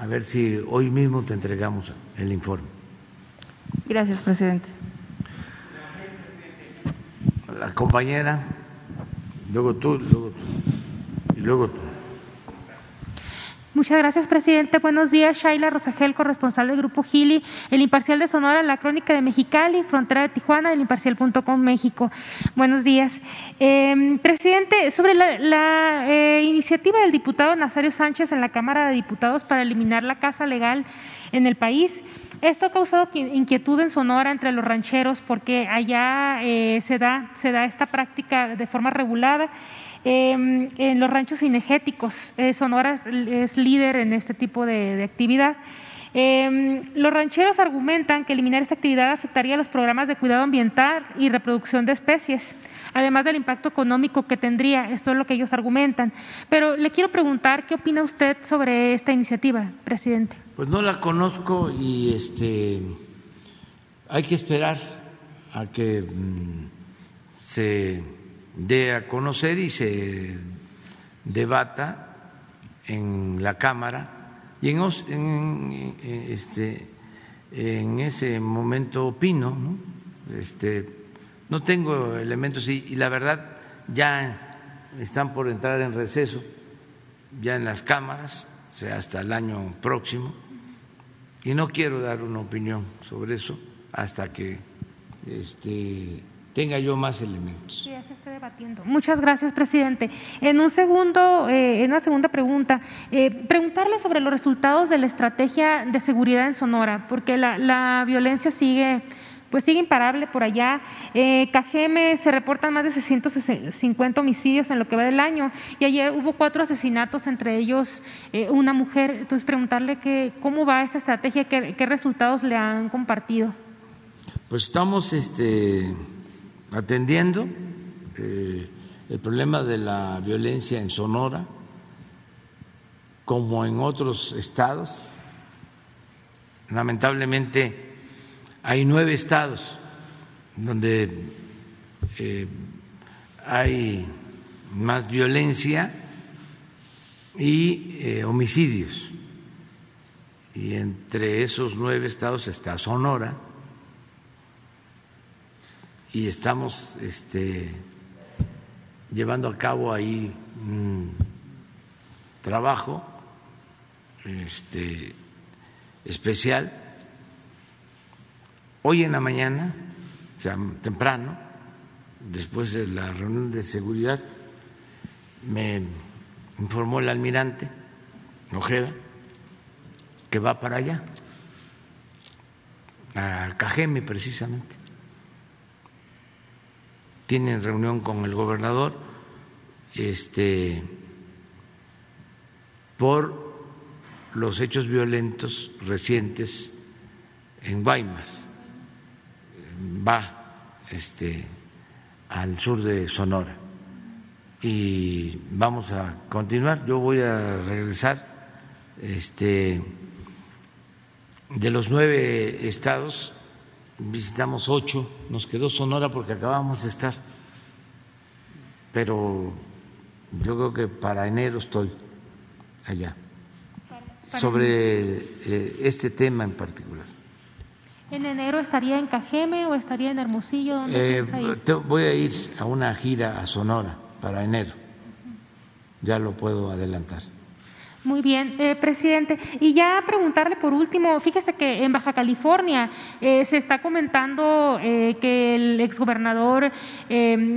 A ver si hoy mismo te entregamos el informe. Gracias, presidente. La compañera, luego tú, luego tú, y luego tú. Muchas gracias, presidente. Buenos días, Shaila Rosagel, corresponsal del Grupo Gili, El Imparcial de Sonora, La Crónica de Mexicali, Frontera de Tijuana, El Imparcial.com México. Buenos días. Eh, presidente, sobre la, la eh, iniciativa del diputado Nazario Sánchez en la Cámara de Diputados para eliminar la casa legal en el país, esto ha causado inquietud en Sonora entre los rancheros porque allá eh, se, da, se da esta práctica de forma regulada. Em, en los ranchos cinegéticos, eh, Sonora es, líder en este tipo de, actividad. Em, los rancheros argumentan que eliminar esta actividad afectaría los programas de cuidado ambiental y reproducción de especies, además del impacto económico que tendría. Esto es lo que ellos argumentan. Pero le quiero preguntar, ¿qué opina usted sobre esta iniciativa, presidente? Pues no la conozco y este hay que esperar a que mm, se dé a conocer y se debata en la Cámara y en, este, en ese momento opino. ¿no? Este, no tengo elementos y, y la verdad ya están por entrar en receso, ya en las cámaras, o sea, hasta el año próximo, y no quiero dar una opinión sobre eso hasta que este, tenga yo más elementos. Sí, ya se está debatiendo. Muchas gracias, presidente. En un segundo, eh, en una segunda pregunta, eh, preguntarle sobre los resultados de la estrategia de seguridad en Sonora, porque la, la violencia sigue pues sigue imparable por allá. Eh, Cajeme se reportan más de 650 homicidios en lo que va del año y ayer hubo cuatro asesinatos, entre ellos eh, una mujer. Entonces, preguntarle que, cómo va esta estrategia, qué, qué resultados le han compartido. Pues estamos este, atendiendo eh, el problema de la violencia en Sonora, como en otros estados. Lamentablemente hay nueve estados donde eh, hay más violencia y eh, homicidios. Y entre esos nueve estados está Sonora y estamos este, llevando a cabo ahí un trabajo este, especial. Hoy en la mañana, o sea, temprano, después de la reunión de seguridad, me informó el almirante Ojeda que va para allá, a Cajeme precisamente tienen reunión con el gobernador este, por los hechos violentos recientes en Guaymas. Va este, al sur de Sonora y vamos a continuar. Yo voy a regresar. Este, de los nueve estados visitamos ocho, nos quedó Sonora porque acabamos de estar, pero yo creo que para enero estoy allá, sobre eh, este tema en particular. ¿En enero estaría en Cajeme o estaría en Hermosillo? Eh, voy a ir a una gira a Sonora para enero, ya lo puedo adelantar. Muy bien, eh, presidente. Y ya preguntarle por último, fíjese que en Baja California eh, se está comentando eh, que el exgobernador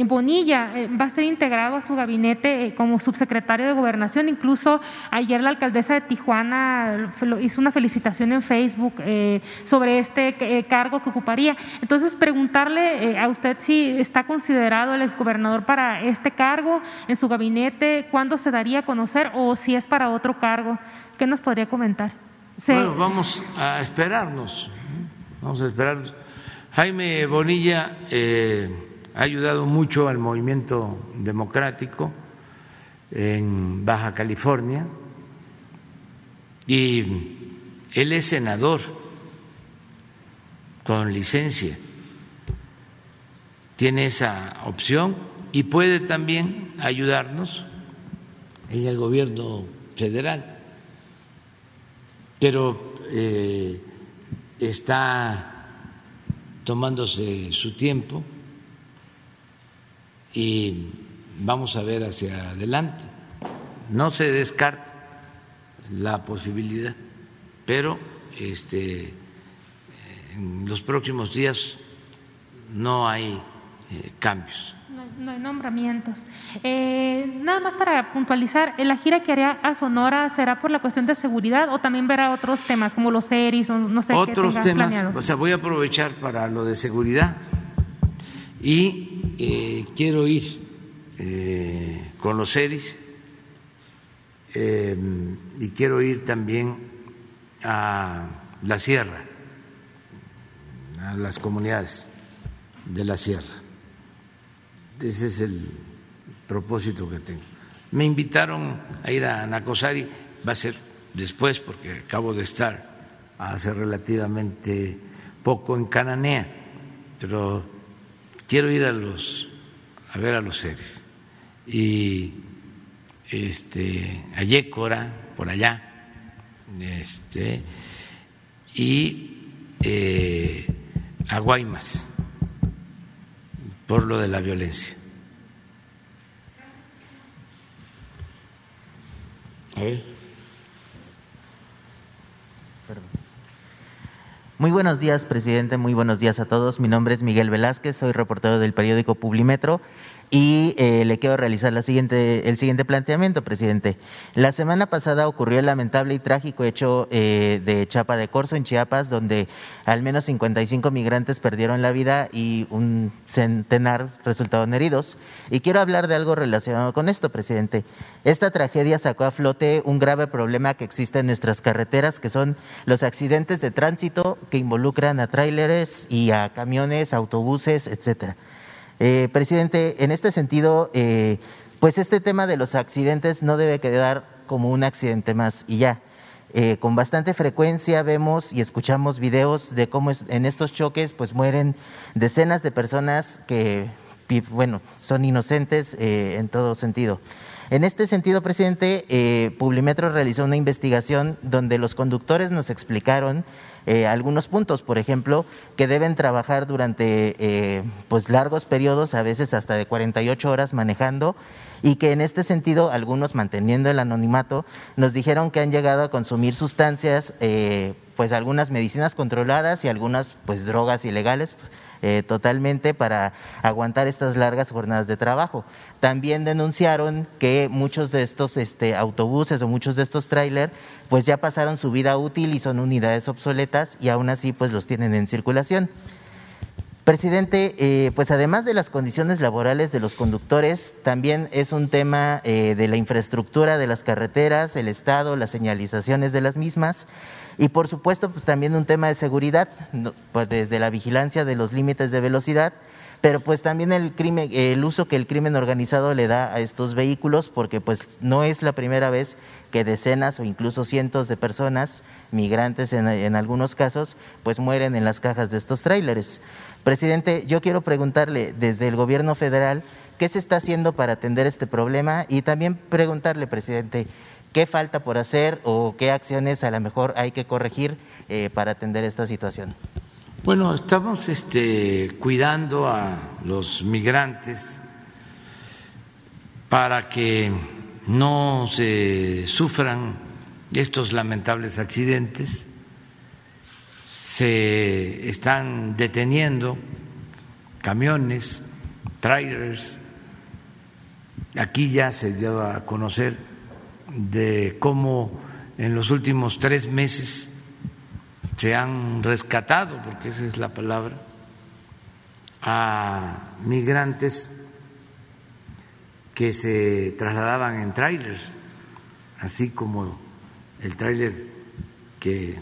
Bonilla va a ser integrado a su gabinete como subsecretario de Gobernación. Incluso ayer la alcaldesa de Tijuana hizo una felicitación en Facebook sobre este cargo que ocuparía. Entonces, preguntarle a usted si está considerado el exgobernador para este cargo en su gabinete, cuándo se daría a conocer o si es para otro cargo. ¿Qué nos podría comentar? Bueno, vamos a esperarnos. Vamos a esperar. Jaime Bonilla eh, ha ayudado mucho al movimiento democrático en Baja California y él es senador con licencia. Tiene esa opción y puede también ayudarnos en el gobierno federal, pero eh, está tomándose su tiempo y vamos a ver hacia adelante. No se descarta la posibilidad, pero este, en los próximos días no hay eh, cambios no hay nombramientos. Eh, nada más para puntualizar, ¿la gira que haría a Sonora será por la cuestión de seguridad o también verá otros temas como los series o no sé Otros temas, o sea, voy a aprovechar para lo de seguridad y eh, quiero ir eh, con los series y quiero ir también a la sierra, a las comunidades de la sierra ese es el propósito que tengo. Me invitaron a ir a Nacosari, va a ser después porque acabo de estar hace relativamente poco en Cananea, pero quiero ir a los a ver a los seres y este a Yécora por allá este y eh, a Guaymas por lo de la violencia. A ver. Muy buenos días, presidente. Muy buenos días a todos. Mi nombre es Miguel Velázquez, soy reportero del periódico Publimetro y eh, le quiero realizar la siguiente, el siguiente planteamiento, presidente. La semana pasada ocurrió el lamentable y trágico hecho eh, de Chapa de Corzo, en Chiapas, donde al menos 55 migrantes perdieron la vida y un centenar resultaron heridos. Y quiero hablar de algo relacionado con esto, presidente. Esta tragedia sacó a flote un grave problema que existe en nuestras carreteras, que son los accidentes de tránsito que involucran a tráileres y a camiones, autobuses, etcétera. Eh, presidente, en este sentido, eh, pues este tema de los accidentes no debe quedar como un accidente más y ya. Eh, con bastante frecuencia vemos y escuchamos videos de cómo en estos choques pues mueren decenas de personas que, bueno, son inocentes en todo sentido. En este sentido, presidente, Publimetro realizó una investigación donde los conductores nos explicaron eh, algunos puntos, por ejemplo, que deben trabajar durante eh, pues largos periodos, a veces hasta de 48 horas manejando, y que en este sentido algunos manteniendo el anonimato nos dijeron que han llegado a consumir sustancias, eh, pues algunas medicinas controladas y algunas pues drogas ilegales eh, totalmente para aguantar estas largas jornadas de trabajo. También denunciaron que muchos de estos este, autobuses o muchos de estos trailers pues ya pasaron su vida útil y son unidades obsoletas y aún así pues los tienen en circulación. Presidente, eh, pues además de las condiciones laborales de los conductores, también es un tema eh, de la infraestructura de las carreteras, el Estado, las señalizaciones de las mismas y por supuesto, pues también un tema de seguridad, pues desde la vigilancia de los límites de velocidad, pero pues también el crimen, el uso que el crimen organizado le da a estos vehículos, porque pues no es la primera vez que decenas o incluso cientos de personas, migrantes en, algunos casos, pues mueren en las cajas de estos tráileres. Presidente, yo quiero preguntarle desde el gobierno federal qué se está haciendo para atender este problema y también preguntarle, presidente, qué falta por hacer o qué acciones a lo mejor hay que corregir eh, para atender esta situación. Bueno, estamos este, cuidando a los migrantes para que no se sufran estos lamentables accidentes, se están deteniendo camiones, trailers. Aquí ya se dio a conocer de cómo en los últimos tres meses se han rescatado, porque esa es la palabra, a migrantes que se trasladaban en trailers, así como el tráiler que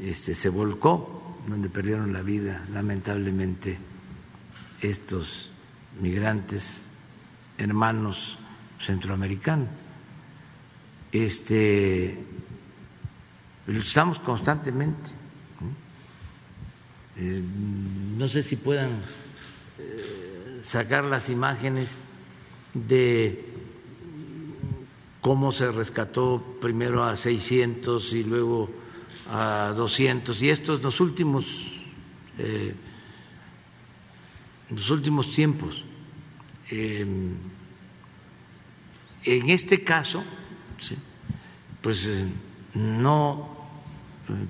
este, se volcó, donde perdieron la vida lamentablemente estos migrantes hermanos centroamericanos. Este, estamos constantemente. Eh, no sé si puedan eh, sacar las imágenes de cómo se rescató primero a 600 y luego a 200 y estos los últimos eh, los últimos tiempos em, en este caso pues eh, no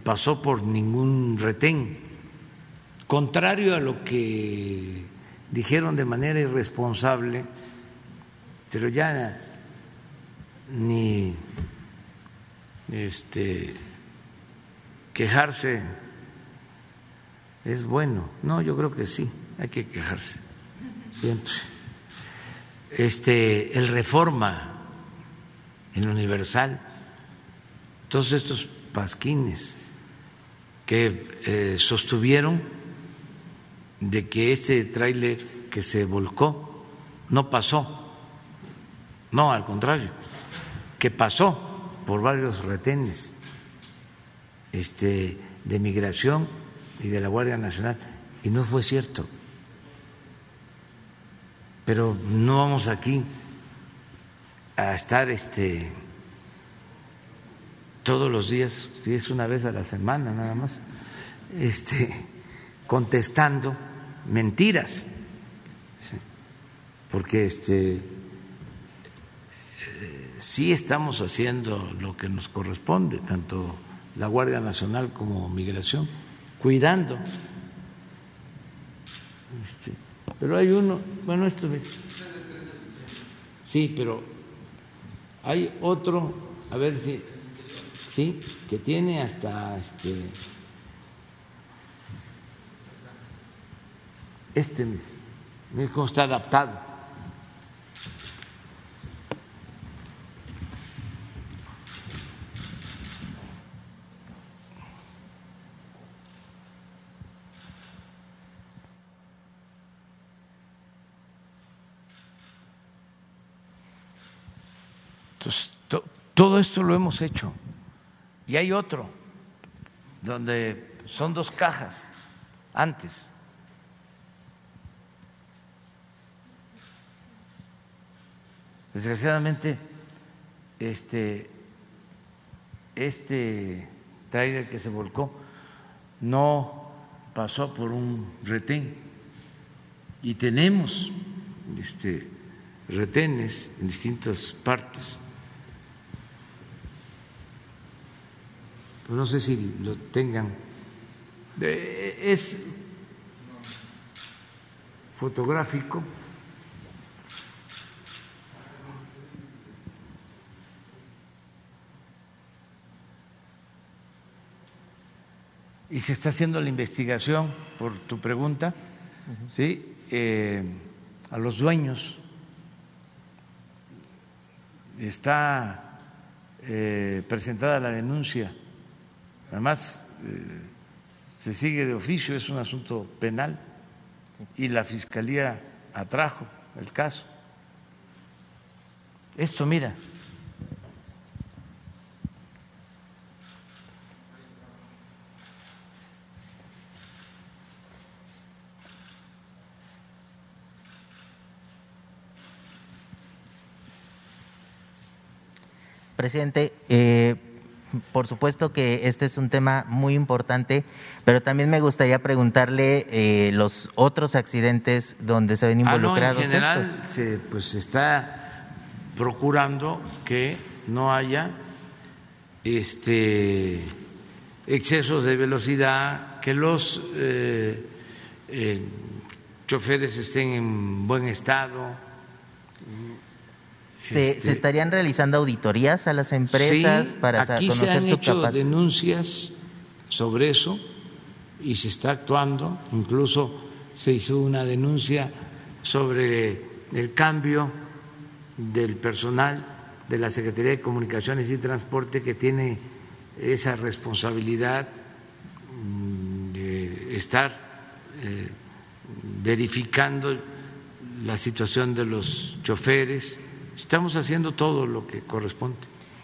pasó por ningún retén contrario a lo que dijeron de manera irresponsable pero ya ni este quejarse es bueno. No, yo creo que sí, hay que quejarse siempre. Este, el Reforma, el Universal, todos estos pasquines que eh, sostuvieron de que este tráiler que se volcó no pasó no, al contrario, que pasó por varios retenes este, de migración y de la Guardia Nacional, y no fue cierto. Pero no vamos aquí a estar este, todos los días, si es una vez a la semana nada más, este, contestando mentiras, porque este, sí estamos haciendo lo que nos corresponde, tanto la Guardia Nacional como Migración, cuidando. Este, pero hay uno, bueno, esto Sí, pero hay otro, a ver si, sí, que tiene hasta este. Este, mire cómo está adaptado. todo esto lo hemos hecho. Y hay otro, donde son dos cajas antes. Desgraciadamente, este, este trailer que se volcó no pasó por un retén y tenemos este, retenes en distintas partes no sé si lo tengan. Es fotográfico. Y se está haciendo la investigación por tu pregunta, ¿sí? Eh, a los dueños. Está eh, presentada la denuncia Además, eh, se sigue de oficio, es un asunto penal y la Fiscalía atrajo el caso. Esto, mira. Presidente, eh, por supuesto que este es un tema muy importante, pero también me gustaría preguntarle eh, los otros accidentes donde se ven involucrados. Ah, en general, se pues está procurando que no haya este, excesos de velocidad, que los eh, eh, choferes estén en buen estado. ¿Se, Este, estarían realizando auditorías a las empresas sí, para aquí conocer se han su hecho capacidad? denuncias sobre eso y se está actuando. Incluso se hizo una denuncia sobre el cambio del personal de la Secretaría de Comunicaciones y Transporte que tiene esa responsabilidad mm, de estar eh, verificando la situación de los choferes. Estamos haciendo todo lo que corresponde.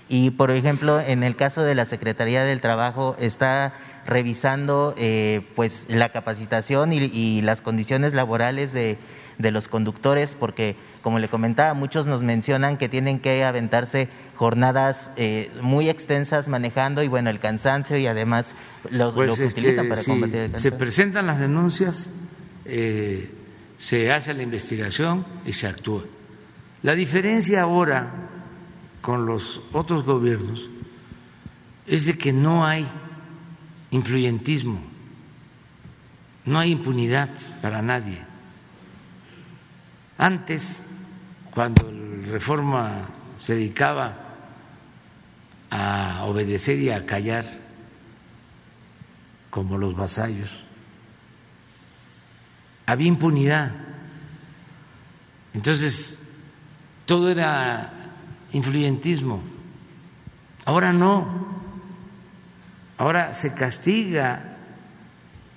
Y, por ejemplo, en el caso de la Secretaría del Trabajo, ¿está revisando eh, pues la capacitación y, y las condiciones laborales de, de los conductores? Porque, como le comentaba, muchos nos mencionan que tienen que aventarse jornadas eh, muy extensas manejando y, bueno, el cansancio y además los, Pues, lo que este, utilizan para si combatir el se cansancio. presentan las denuncias, eh, se hace la investigación y se actúa. La diferencia ahora con los otros gobiernos es de que no hay influyentismo, no hay impunidad para nadie. Antes, cuando el Reforma se dedicaba a obedecer y a callar, como los vasallos, había impunidad. Entonces, todo era influyentismo. Ahora no. Ahora se castiga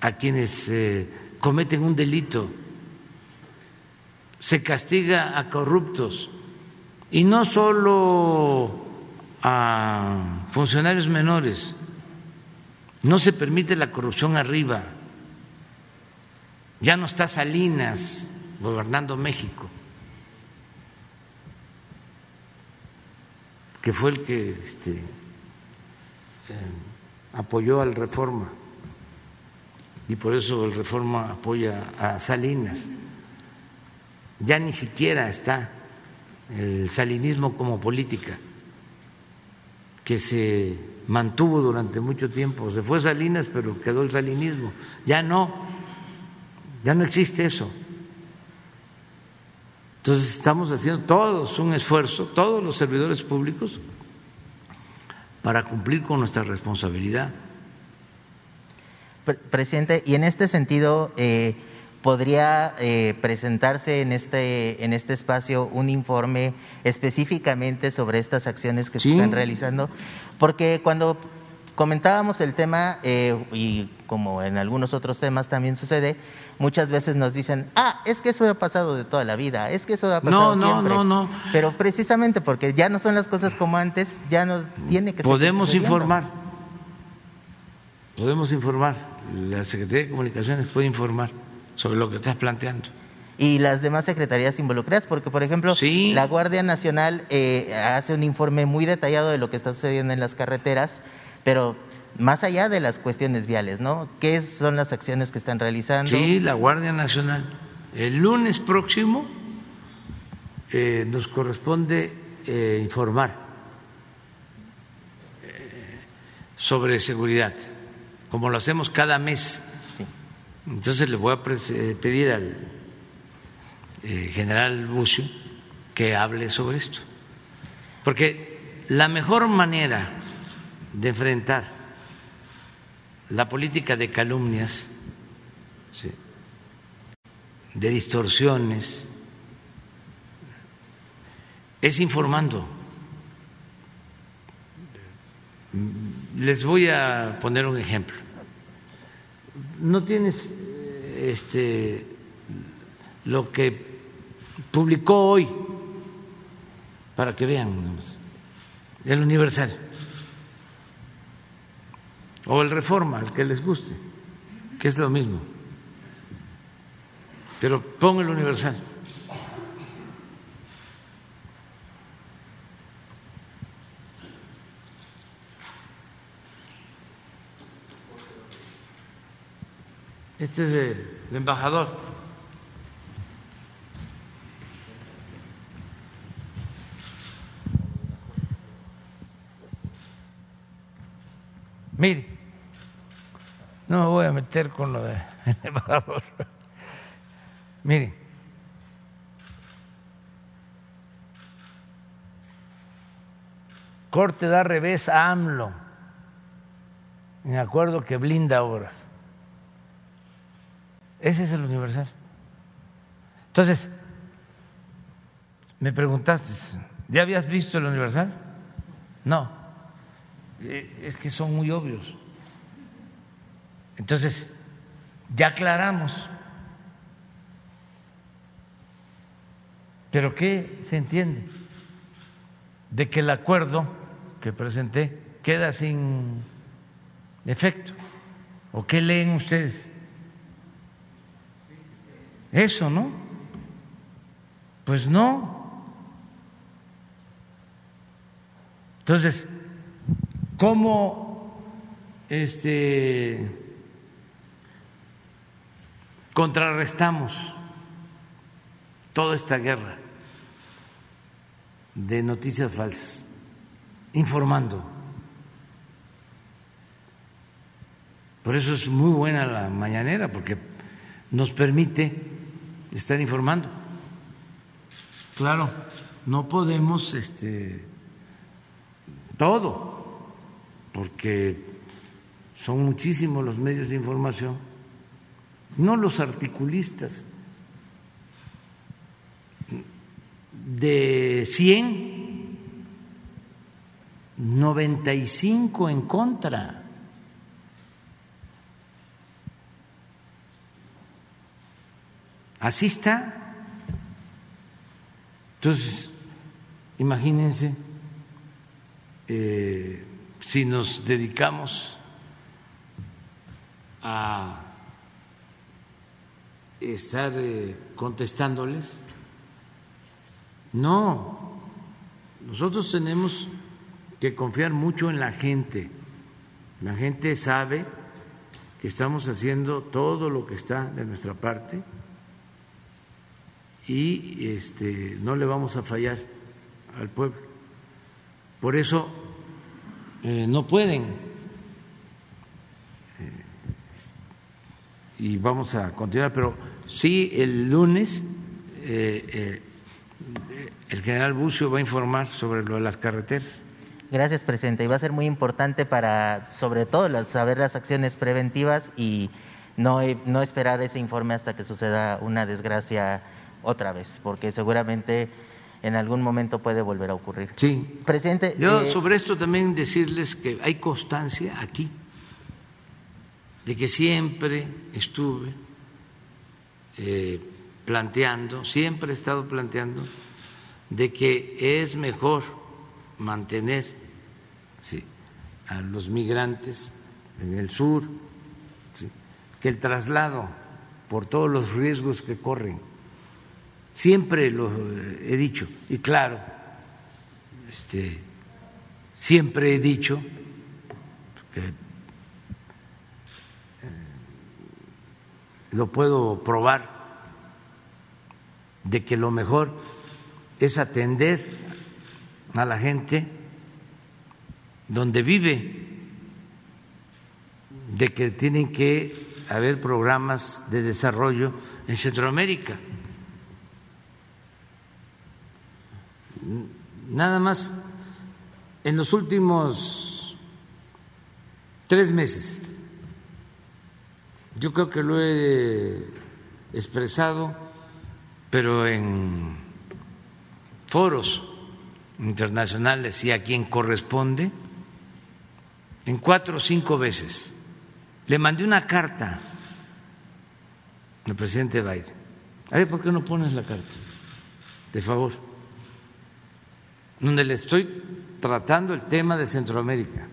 a quienes eh, cometen un delito, se castiga a corruptos y no solo a funcionarios menores. No se permite la corrupción arriba. Ya no está Salinas gobernando México, que fue el que este, eh, apoyó al Reforma y por eso el Reforma apoya a Salinas. Ya ni siquiera está el salinismo como política que se mantuvo durante mucho tiempo. Se fue Salinas, pero quedó el salinismo. Ya no, ya no existe eso. Entonces estamos haciendo todos un esfuerzo, todos los servidores públicos, para cumplir con nuestra responsabilidad. Pre- Presidente, y en este sentido, eh, ¿podría eh, presentarse en este, en este espacio un informe específicamente sobre estas acciones que Sí. se están realizando? Porque cuando comentábamos el tema, eh, y como en algunos otros temas también sucede, muchas veces nos dicen, ah, es que eso ha pasado de toda la vida, es que eso ha pasado No, no, siempre". no, no. Pero precisamente porque ya no son las cosas como antes, ya no tiene que ser. Podemos informar, podemos informar, la Secretaría de Comunicaciones puede informar sobre lo que estás planteando. y las demás secretarías involucradas, porque por ejemplo, Sí. la Guardia Nacional eh, hace un informe muy detallado de lo que está sucediendo en las carreteras, pero más allá de las cuestiones viales, ¿no? ¿Qué son las acciones que están realizando? Sí, la Guardia Nacional. El lunes próximo eh, nos corresponde eh, informar eh, sobre seguridad, como lo hacemos cada mes. Sí. Entonces le voy a pedir al general Bucio que hable sobre esto. Porque la mejor manera de enfrentar la política de calumnias, sí, de distorsiones, es informando. Les voy a poner un ejemplo. No tienes este lo que publicó hoy para que vean el Universal o el Reforma, el que les guste, que es lo mismo. Pero pon el Universal. Este es el embajador. Mire, no me voy a meter con lo del [LAUGHS] embajador. Mire, Corte da revés a AMLO en acuerdo que blinda obras. Ese es el universal. Entonces, me preguntaste, ¿ya habías visto el universal? No, eh, es que son muy obvios. Entonces, ya aclaramos. ¿Pero qué se entiende? De que el acuerdo que presenté queda sin efecto. ¿O qué leen ustedes? Eso, ¿no? Pues no. Entonces, ¿cómo este contrarrestamos toda esta guerra de noticias falsas? Informando. Por eso es muy buena la mañanera, porque nos permite estar informando. Claro, no podemos este, todo, porque son muchísimos los medios de información, no los articulistas. De 100, 95 en contra. Así está. Entonces, imagínense eh, si nos dedicamos a estar eh, contestándoles. No, nosotros tenemos que confiar mucho en la gente. La gente sabe que estamos haciendo todo lo que está de nuestra parte y este, no le vamos a fallar al pueblo. Por eso eh, no pueden eh, y vamos a continuar, pero sí el lunes eh, el general Bucio va a informar sobre lo de las carreteras. Gracias, presidente. Y va a ser muy importante para, sobre todo, saber las acciones preventivas y no, no esperar ese informe hasta que suceda una desgracia otra vez, porque seguramente en algún momento puede volver a ocurrir. Sí. Presidente. Yo eh, sobre esto también decirles que hay constancia aquí de que siempre estuve eh, planteando, siempre he estado planteando de que es mejor mantener a los migrantes en el sur que el traslado por todos los riesgos que corren. Siempre lo he dicho, y claro, este, siempre he dicho que lo puedo probar de que lo mejor es atender a la gente donde vive, de que tienen que haber programas de desarrollo en Centroamérica. nada más en los últimos tres meses. Yo creo que lo he expresado, pero en foros internacionales y a quien corresponde, en cuatro o cinco veces. Le mandé una carta al presidente Biden. A ver, ¿por qué no pones la carta? De favor donde le estoy tratando el tema de Centroamérica.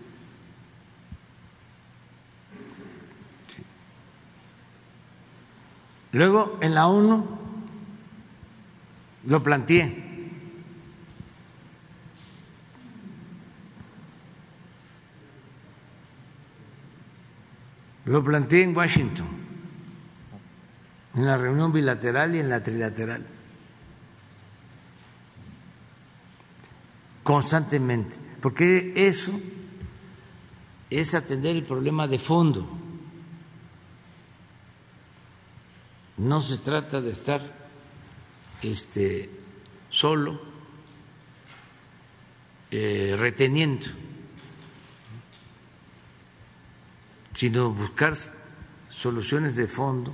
Luego en la ONU lo planteé. Lo planteé en Washington, en la reunión bilateral y en la trilateral. constantemente, porque eso es atender el problema de fondo. No se trata de estar este, solo eh, reteniendo, sino buscar soluciones de fondo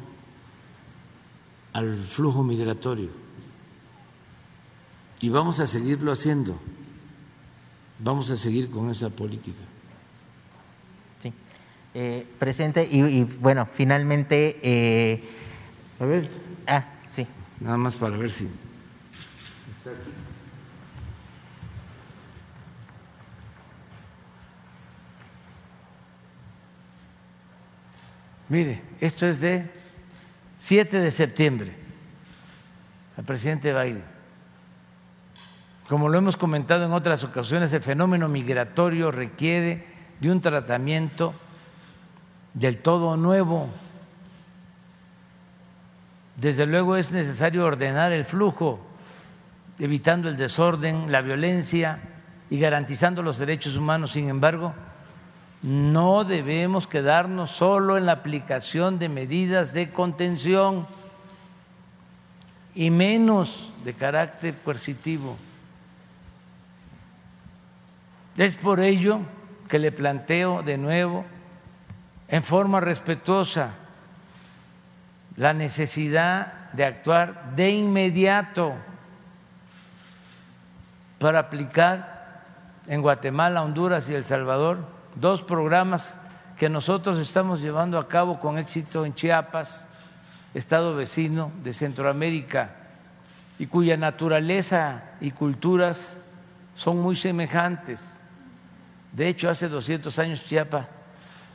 al flujo migratorio. Y vamos a seguirlo haciendo, vamos a seguir con esa política. Sí. Eh, presidente, y, bueno, finalmente... Eh, a ver. Ah, sí. Nada más para ver si está aquí. Mire, esto es de 7 de septiembre, al presidente Biden. Como lo hemos comentado en otras ocasiones, el fenómeno migratorio requiere de un tratamiento del todo nuevo. Desde luego es necesario ordenar el flujo, evitando el desorden, la violencia y garantizando los derechos humanos. Sin embargo, no debemos quedarnos solo en la aplicación de medidas de contención y menos de carácter coercitivo. Es por ello que le planteo de nuevo, en forma respetuosa, la necesidad de actuar de inmediato para aplicar en Guatemala, Honduras y El Salvador dos programas que nosotros estamos llevando a cabo con éxito en Chiapas, estado vecino de Centroamérica, y cuya naturaleza y culturas son muy semejantes. De hecho, hace 200 años Chiapas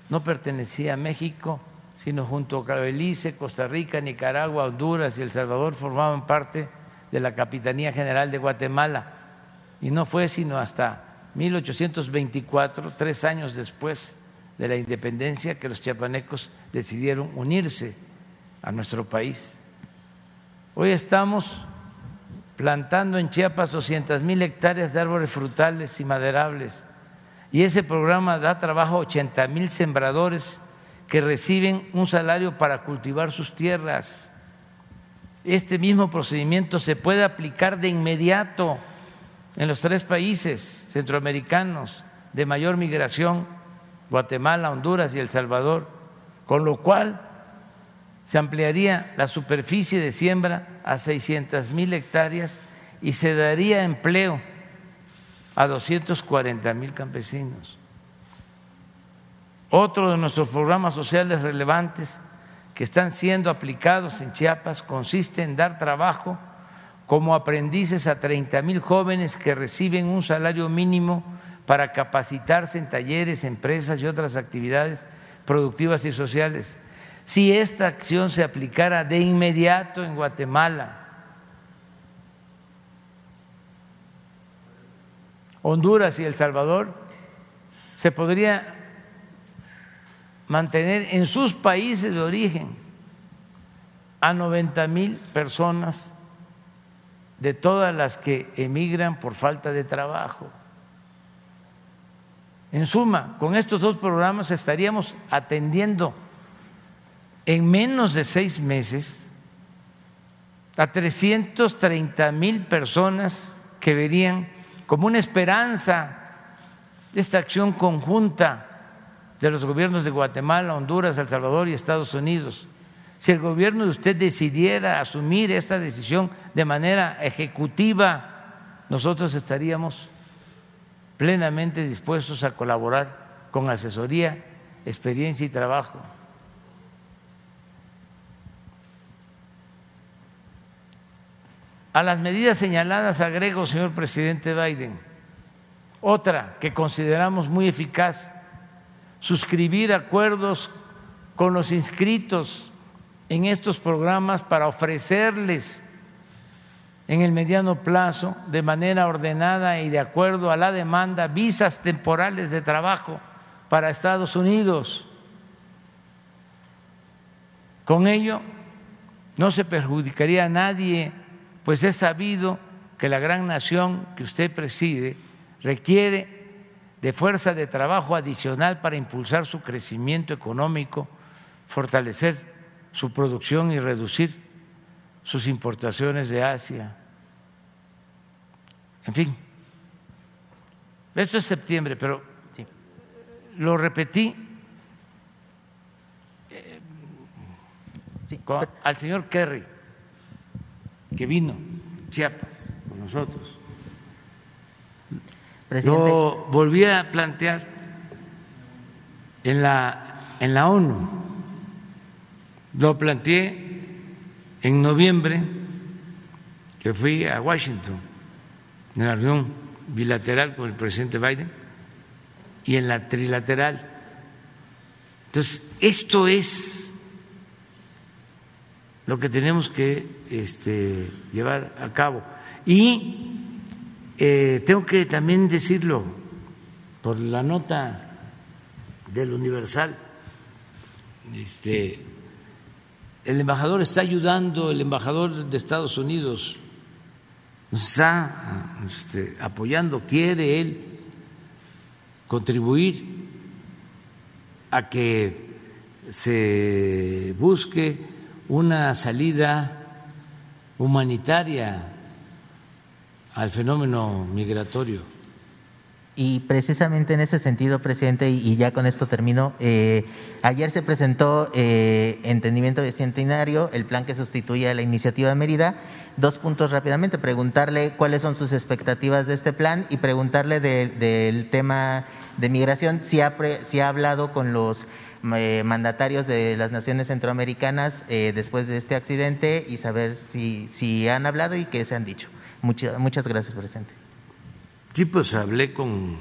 no pertenecía a México, sino junto a Belice, Costa Rica, Nicaragua, Honduras y El Salvador formaban parte de la Capitanía General de Guatemala. Y no fue sino hasta 1824, tres años después de la independencia, que los chiapanecos decidieron unirse a nuestro país. Hoy estamos plantando en Chiapas 200 mil hectáreas de árboles frutales y maderables y ese programa da trabajo a 80 mil sembradores que reciben un salario para cultivar sus tierras. Este mismo procedimiento se puede aplicar de inmediato en los tres países centroamericanos de mayor migración, Guatemala, Honduras y El Salvador, con lo cual se ampliaría la superficie de siembra a 600 mil hectáreas y se daría empleo a 240 mil campesinos. Otro de nuestros programas sociales relevantes que están siendo aplicados en Chiapas consiste en dar trabajo como aprendices a 30 mil jóvenes que reciben un salario mínimo para capacitarse en talleres, empresas y otras actividades productivas y sociales. Si esta acción se aplicara de inmediato en Guatemala, Honduras y El Salvador, se podría mantener en sus países de origen a 90 mil personas de todas las que emigran por falta de trabajo. En suma, con estos dos programas estaríamos atendiendo en menos de seis meses a 330 mil personas que verían como una esperanza esta acción conjunta de los gobiernos de Guatemala, Honduras, El Salvador y Estados Unidos si el gobierno de usted decidiera asumir esta decisión de manera ejecutiva, nosotros estaríamos plenamente dispuestos a colaborar con asesoría, experiencia y trabajo. A las medidas señaladas agrego, señor presidente Biden, otra que consideramos muy eficaz, suscribir acuerdos con los inscritos en estos programas para ofrecerles en el mediano plazo, de manera ordenada y de acuerdo a la demanda, visas temporales de trabajo para Estados Unidos. Con ello no se perjudicaría a nadie, pues es sabido que la gran nación que usted preside requiere de fuerza de trabajo adicional para impulsar su crecimiento económico, fortalecer su producción y reducir sus importaciones de Asia. En fin, esto es septiembre, pero lo repetí eh, al señor Kerry, que vino Chiapas con nosotros. Lo volví a plantear en la, en la ONU. Lo planteé en noviembre, que fui a Washington, en la reunión bilateral con el presidente Biden y en la trilateral. Entonces, esto es lo que tenemos que este, llevar a cabo. Y eh, tengo que también decirlo por la nota del Universal, este, el embajador está ayudando, el embajador de Estados Unidos está este, apoyando, quiere él contribuir a que se busque una salida humanitaria al fenómeno migratorio. Y precisamente en ese sentido, presidente, y ya con esto termino, eh, ayer se presentó eh, Entendimiento Bicentenario, el plan que sustituye a la iniciativa de Mérida. Dos puntos rápidamente, preguntarle cuáles son sus expectativas de este plan y preguntarle del tema de migración, si ha, si ha hablado con los eh, mandatarios de las naciones centroamericanas después de este accidente y saber si, si han hablado y qué se han dicho. Muchas, muchas gracias, presidente. Sí, pues hablé con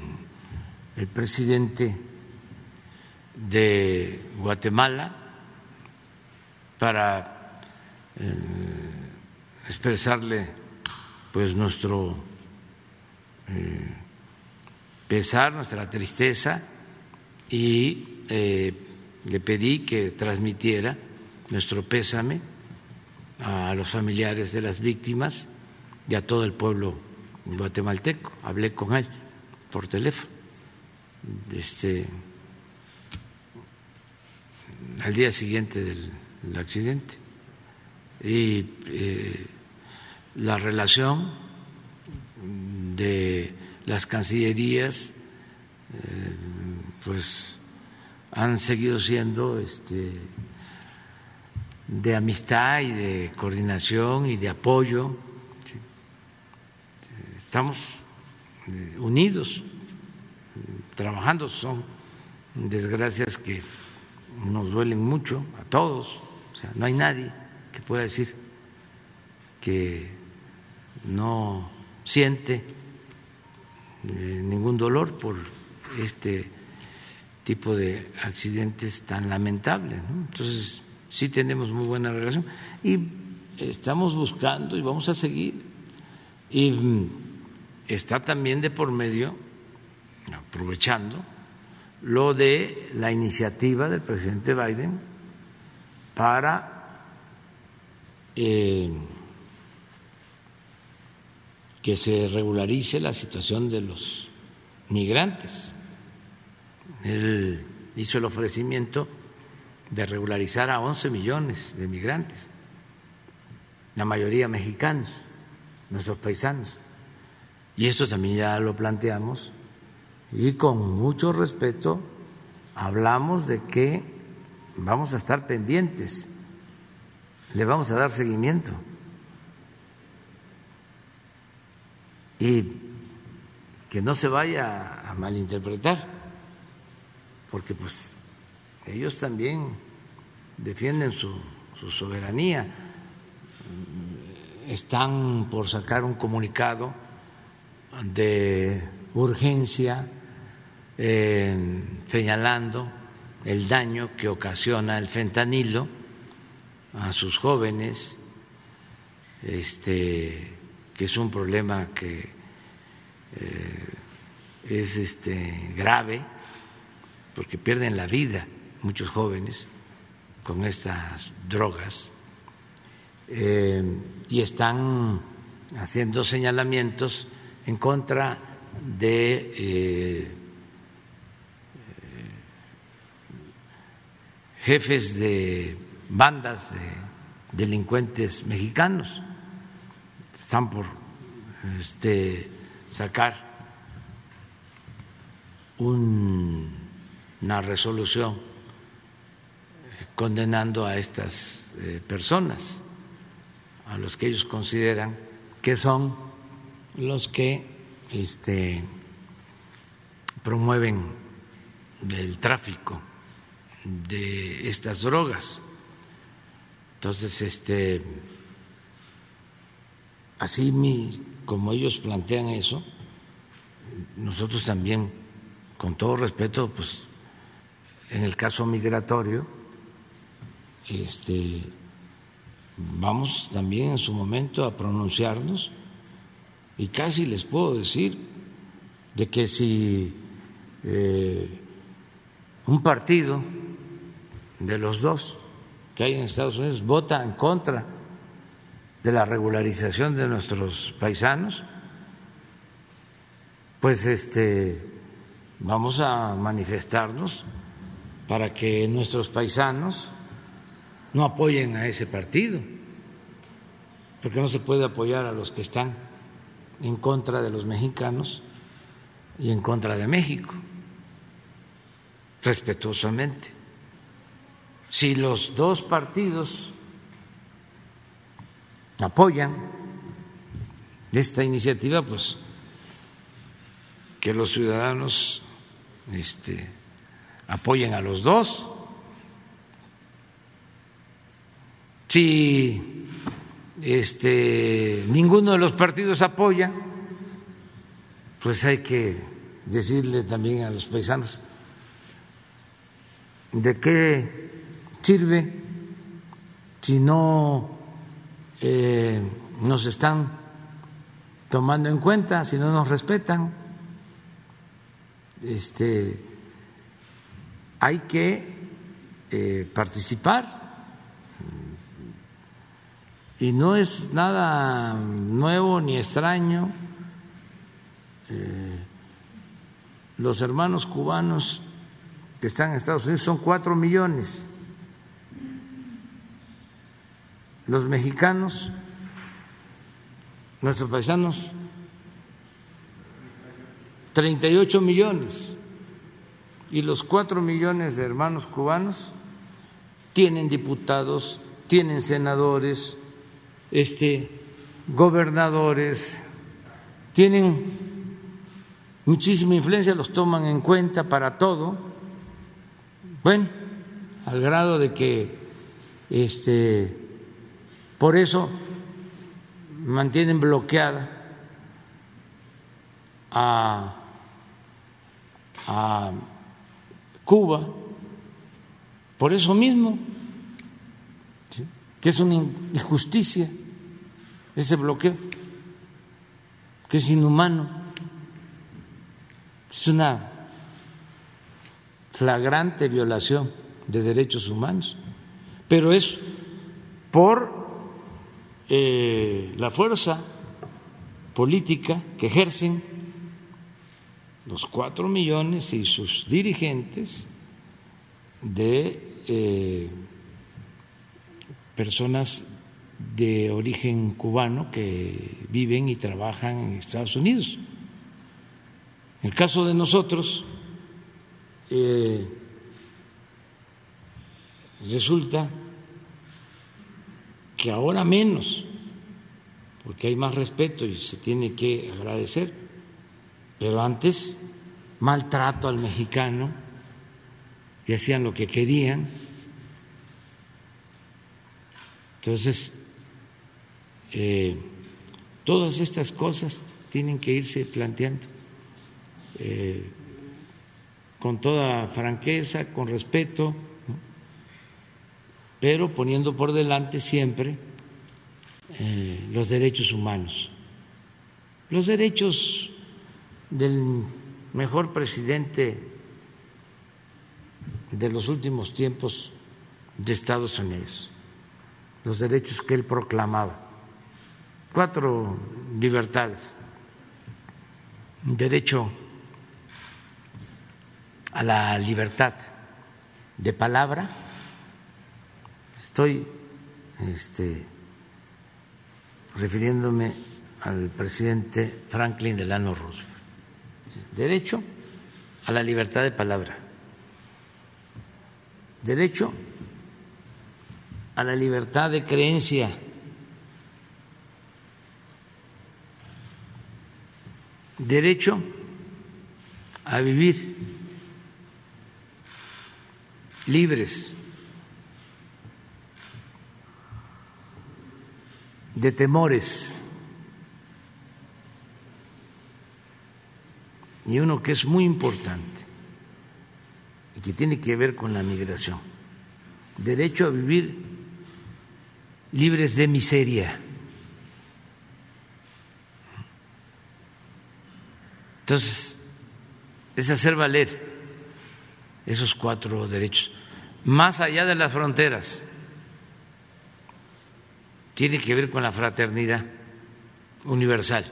el presidente de Guatemala para eh, expresarle pues nuestro eh, pesar, nuestra tristeza y eh, le pedí que transmitiera nuestro pésame a los familiares de las víctimas y a todo el pueblo guatemalteco. Hablé con él por teléfono. Este, al día siguiente del, accidente. Y eh, la relación de las cancillerías, eh, pues han seguido siendo este, de amistad y de coordinación y de apoyo estamos eh, unidos, trabajando, son desgracias que nos duelen mucho a todos, o sea, no hay nadie que pueda decir que no siente eh, ningún dolor por este tipo de accidentes tan lamentables. Entonces, sí tenemos muy buena relación y estamos buscando y vamos a seguir. Y está también de por medio, aprovechando, lo de la iniciativa del presidente Biden para eh, que se regularice la situación de los migrantes. Él hizo el ofrecimiento de regularizar a 11 millones de migrantes, la mayoría mexicanos, nuestros paisanos. Y esto también ya lo planteamos. Y con mucho respeto hablamos de que vamos a estar pendientes, le vamos a dar seguimiento. Y que no se vaya a malinterpretar, porque pues ellos también defienden su, su soberanía, están por sacar un comunicado de urgencia señalando el daño que ocasiona el fentanilo a sus jóvenes, este, que es un problema que eh, es este, grave porque pierden la vida muchos jóvenes con estas drogas eh, y están haciendo señalamientos en contra de eh, eh, jefes de bandas de delincuentes mexicanos. Están por este, sacar una resolución condenando a estas eh, personas, a los que ellos consideran que son los que este, promueven el tráfico de estas drogas. Entonces, este, así mi, como ellos plantean eso, nosotros también, con todo respeto, pues en el caso migratorio, este, vamos también en su momento a pronunciarnos y casi les puedo decir de que si eh, un partido de los dos que hay en Estados Unidos vota en contra de la regularización de nuestros paisanos, pues este vamos a manifestarnos para que nuestros paisanos no apoyen a ese partido, porque no se puede apoyar a los que están en contra de los mexicanos y en contra de México, respetuosamente. Si los dos partidos apoyan esta iniciativa, pues que los ciudadanos este, apoyen a los dos. Si este, ninguno de los partidos apoya, pues hay que decirle también a los paisanos de qué sirve si no eh, nos están tomando en cuenta, si no nos respetan. Este, hay que eh, participar y no es nada nuevo ni extraño. Eh, los hermanos cubanos que están en Estados Unidos son cuatro millones. Los mexicanos, nuestros paisanos, 38 millones. Y los cuatro millones de hermanos cubanos tienen diputados, tienen senadores, este, gobernadores, tienen muchísima influencia, los toman en cuenta para todo. Bueno, al grado de que este, por eso mantienen bloqueada a, a Cuba, por eso mismo, que es una injusticia ese bloqueo, que es inhumano, es una flagrante violación de derechos humanos, pero es por eh, la fuerza política que ejercen los cuatro millones y sus dirigentes de eh, personas de origen cubano que viven y trabajan en Estados Unidos. En el caso de nosotros, eh, resulta que ahora menos, porque hay más respeto y se tiene que agradecer, pero antes maltrato al mexicano y hacían lo que querían. Entonces, eh, todas estas cosas tienen que irse planteando eh, con toda franqueza, con respeto, pero poniendo por delante siempre eh, los derechos humanos, los derechos del mejor presidente de los últimos tiempos de Estados Unidos, los derechos que él proclamaba cuatro libertades. Derecho a la libertad de palabra, estoy este, refiriéndome al presidente Franklin Delano Roosevelt. Derecho a la libertad de palabra. Derecho a la libertad de creencia. Derecho a vivir libres de temores. Y uno que es muy importante y que tiene que ver con la migración. Derecho a vivir libres de miseria. Entonces, es hacer valer esos cuatro derechos, más allá de las fronteras tiene que ver con la fraternidad universal.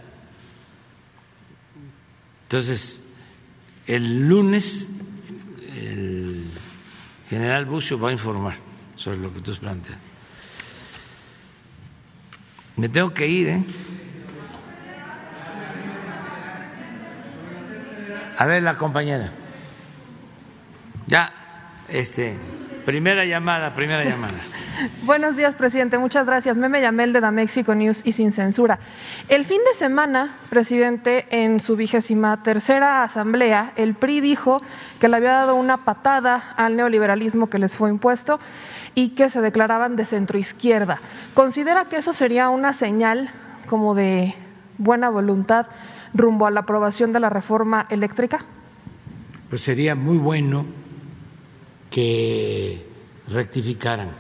Entonces, el lunes el general Bucio va a informar sobre lo que tú planteas. Me tengo que ir, ¿eh? A ver, la compañera. Ya, este. Primera llamada, primera llamada. [LAUGHS] Buenos días, presidente. Muchas gracias. Meme Yamel de Damexico News y sin censura. El fin de semana, presidente, en su vigésima tercera asamblea, el PRI dijo que le había dado una patada al neoliberalismo que les fue impuesto y que se declaraban de centroizquierda. ¿Considera que eso sería una señal como de buena voluntad rumbo a la aprobación de la reforma eléctrica? Pues sería muy bueno que rectificaran,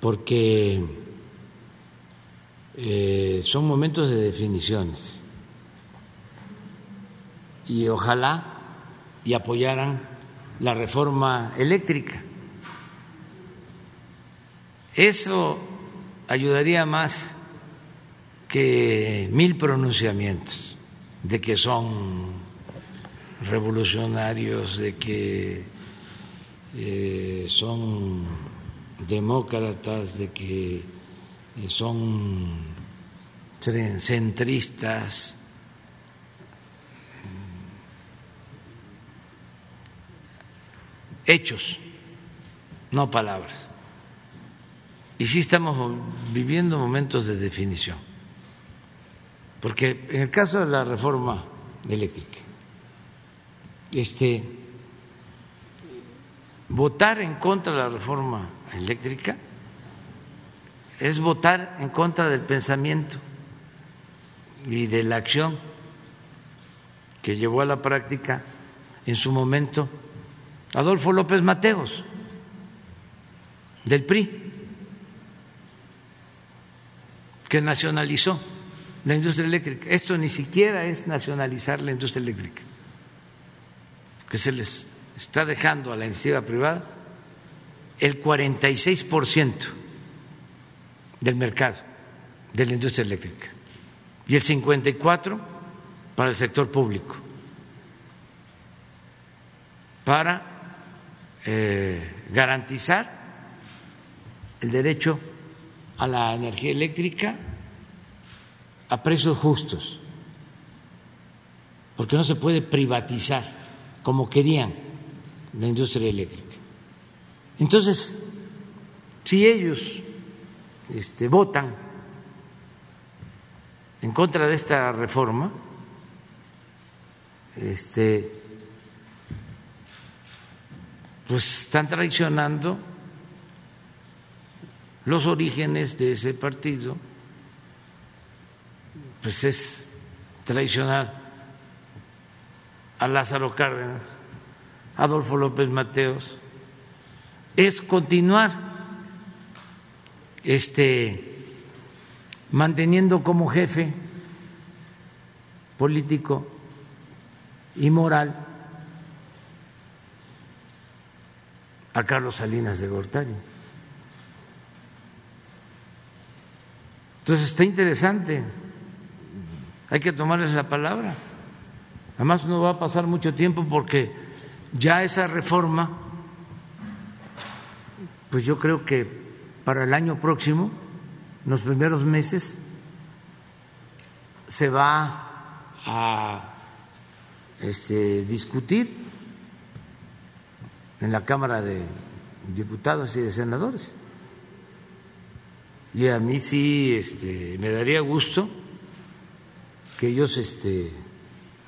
porque eh, son momentos de definiciones y ojalá y apoyaran la reforma eléctrica. Eso ayudaría más mil pronunciamientos de que son revolucionarios, de que eh, son demócratas, de que eh, son centristas. Hechos, no palabras. Y sí estamos viviendo momentos de definición. Porque en el caso de la reforma eléctrica, este, votar en contra de la reforma eléctrica es votar en contra del pensamiento y de la acción que llevó a la práctica en su momento Adolfo López Mateos del PRI, que nacionalizó la industria eléctrica. Esto ni siquiera es nacionalizar la industria eléctrica que se les está dejando a la iniciativa privada el 46% del mercado de la industria eléctrica y el 54% para el sector público, para eh, garantizar el derecho a la energía eléctrica a precios justos, porque no se puede privatizar como querían la industria eléctrica. Entonces, si ellos este, votan en contra de esta reforma, este, pues están traicionando los orígenes de ese partido, pues es traicionar a Lázaro Cárdenas, Adolfo López Mateos, es continuar este, manteniendo como jefe político y moral a Carlos Salinas de Gortari. Entonces está interesante, hay que tomarles la palabra. Además no va a pasar mucho tiempo porque ya esa reforma pues yo creo que para el año próximo, en los primeros meses, se va a este, discutir en la Cámara de Diputados y de Senadores. Y a mí sí este, me daría gusto que ellos este,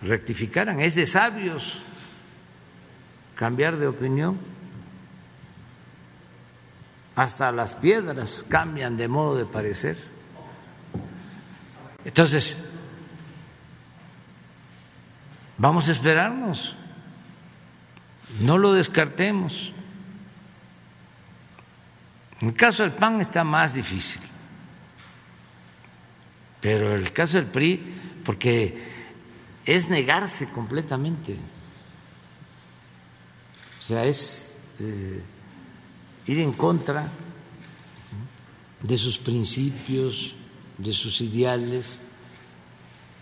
rectificaran. Es de sabios cambiar de opinión. Hasta las piedras cambian de modo de parecer. Entonces, vamos a esperarnos. No lo descartemos. En el caso del PAN está más difícil, pero el caso del PRI, porque es negarse completamente, o sea, es eh, ir en contra de sus principios, de sus ideales,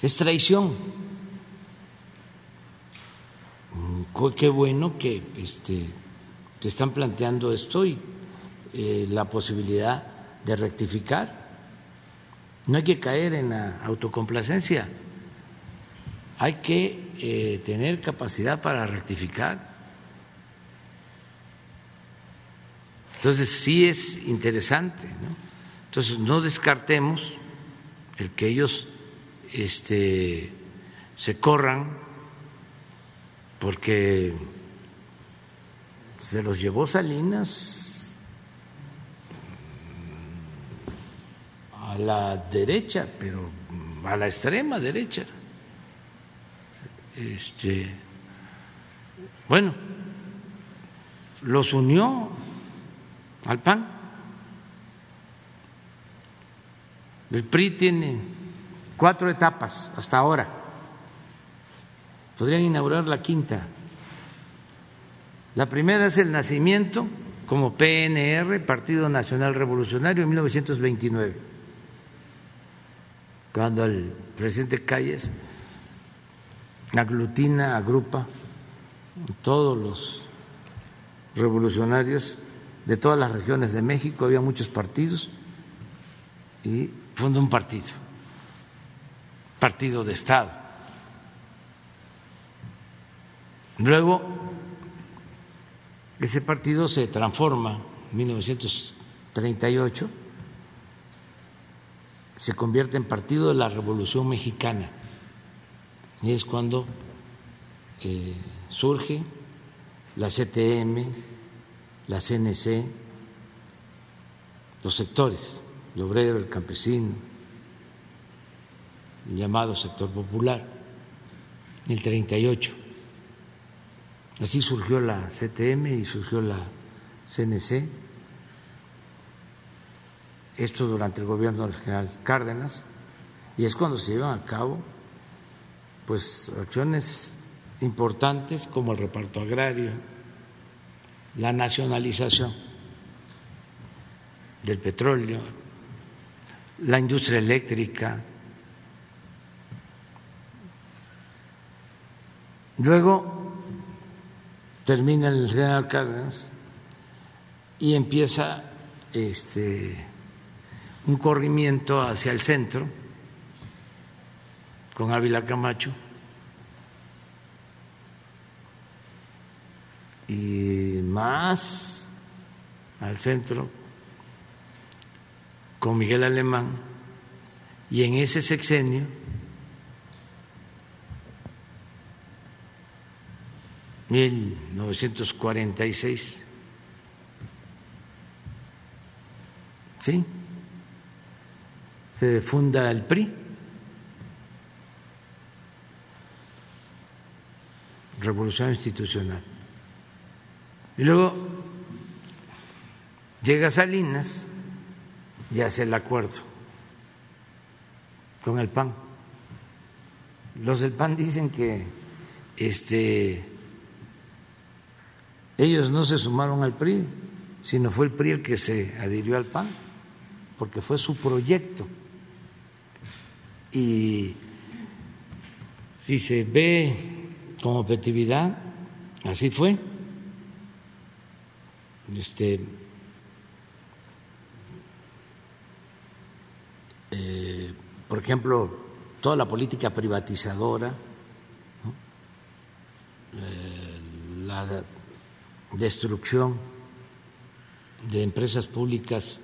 es traición. Mm, qué bueno que este, se están planteando esto y eh, la posibilidad de rectificar. No hay que caer en la autocomplacencia, hay que eh, tener capacidad para rectificar. Entonces sí es interesante, ¿no? Entonces no descartemos el que ellos este, se corran porque se los llevó Salinas a la derecha, pero a la extrema derecha. Este, bueno, los unió al PAN. El PRI tiene cuatro etapas hasta ahora. Podrían inaugurar la quinta. La primera es el nacimiento como PNR, Partido Nacional Revolucionario, en 1929 cuando el presidente Calles aglutina, agrupa todos los revolucionarios de todas las regiones de México, había muchos partidos y funda un partido, partido de Estado. Luego, ese partido se transforma en 1938 se convierte en Partido de la Revolución Mexicana. Y es cuando eh, surge la CTM, la CNC, los sectores, el obrero, el campesino, el llamado sector popular, en el 38. Así surgió la CTM y surgió la CNC esto durante el gobierno del general Cárdenas, y es cuando se llevan a cabo pues acciones importantes como el reparto agrario, la nacionalización del petróleo, la industria eléctrica. Luego termina el general Cárdenas y empieza este un corrimiento hacia el centro con Ávila Camacho y más al centro con Miguel Alemán y en ese sexenio ¿1946? ¿Sí? Se funda el PRI, Revolución Institucional. Y luego llega Salinas y hace el acuerdo con el PAN. Los del PAN dicen que este, ellos no se sumaron al PRI, sino fue el PRI el que se adhirió al PAN, porque fue su proyecto y si se ve con objetividad, así fue. Este, eh, por ejemplo, toda la política privatizadora, eh, la destrucción de empresas públicas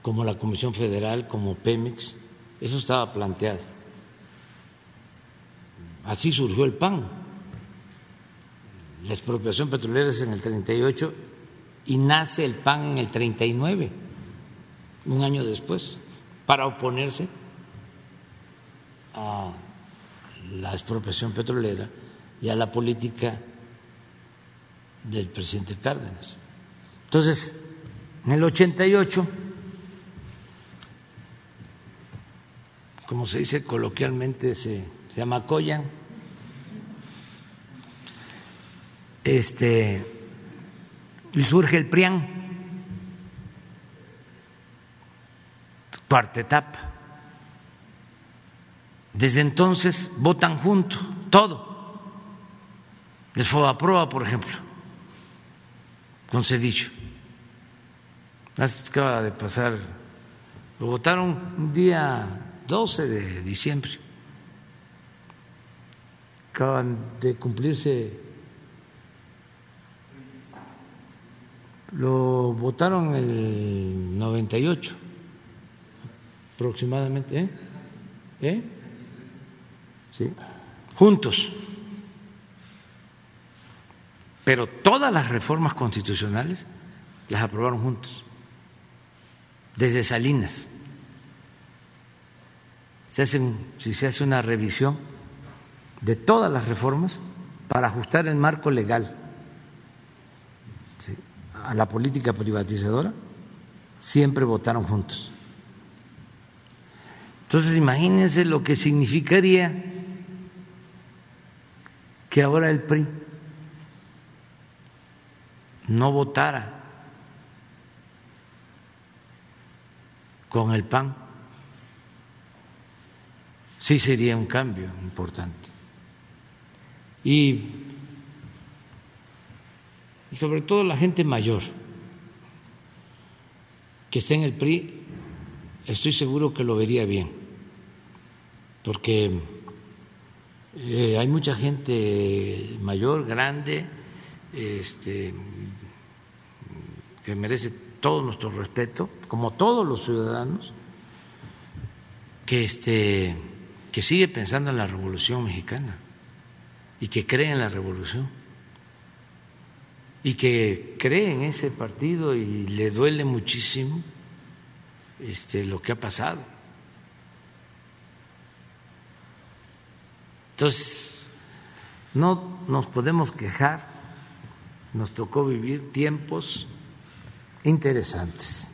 como la Comisión Federal, como Pemex, eso estaba planteado. Así surgió el PAN. La expropiación petrolera es en el 38 y nace el PAN en el 39, un año después, para oponerse a la expropiación petrolera y a la política del presidente Cárdenas. Entonces, en el 88, como se dice coloquialmente, se, se llama Coyan, este, y surge el PRIAN, cuarta etapa. Desde entonces votan juntos, todo. El FOBAPROA, por ejemplo, con Cedillo. Acaba de pasar, lo votaron un día 12 de diciembre. Acaban de cumplirse, lo votaron el 98 aproximadamente, ¿eh? ¿Eh? ¿Sí? Juntos. Pero todas las reformas constitucionales las aprobaron juntos desde Salinas. Se hacen, si se hace una revisión de todas las reformas para ajustar el marco legal a la política privatizadora, siempre votaron juntos. Entonces imagínense lo que significaría que ahora el PRI no votara con el PAN, sí sería un cambio importante. Y sobre todo la gente mayor que esté en el PRI, estoy seguro que lo vería bien, porque eh, hay mucha gente mayor, grande, este, que merece todo nuestro respeto, como todos los ciudadanos, que, este, que sigue pensando en la revolución mexicana y que cree en la revolución y que cree en ese partido y le duele muchísimo este, lo que ha pasado. Entonces, no nos podemos quejar, nos tocó vivir tiempos interesantes.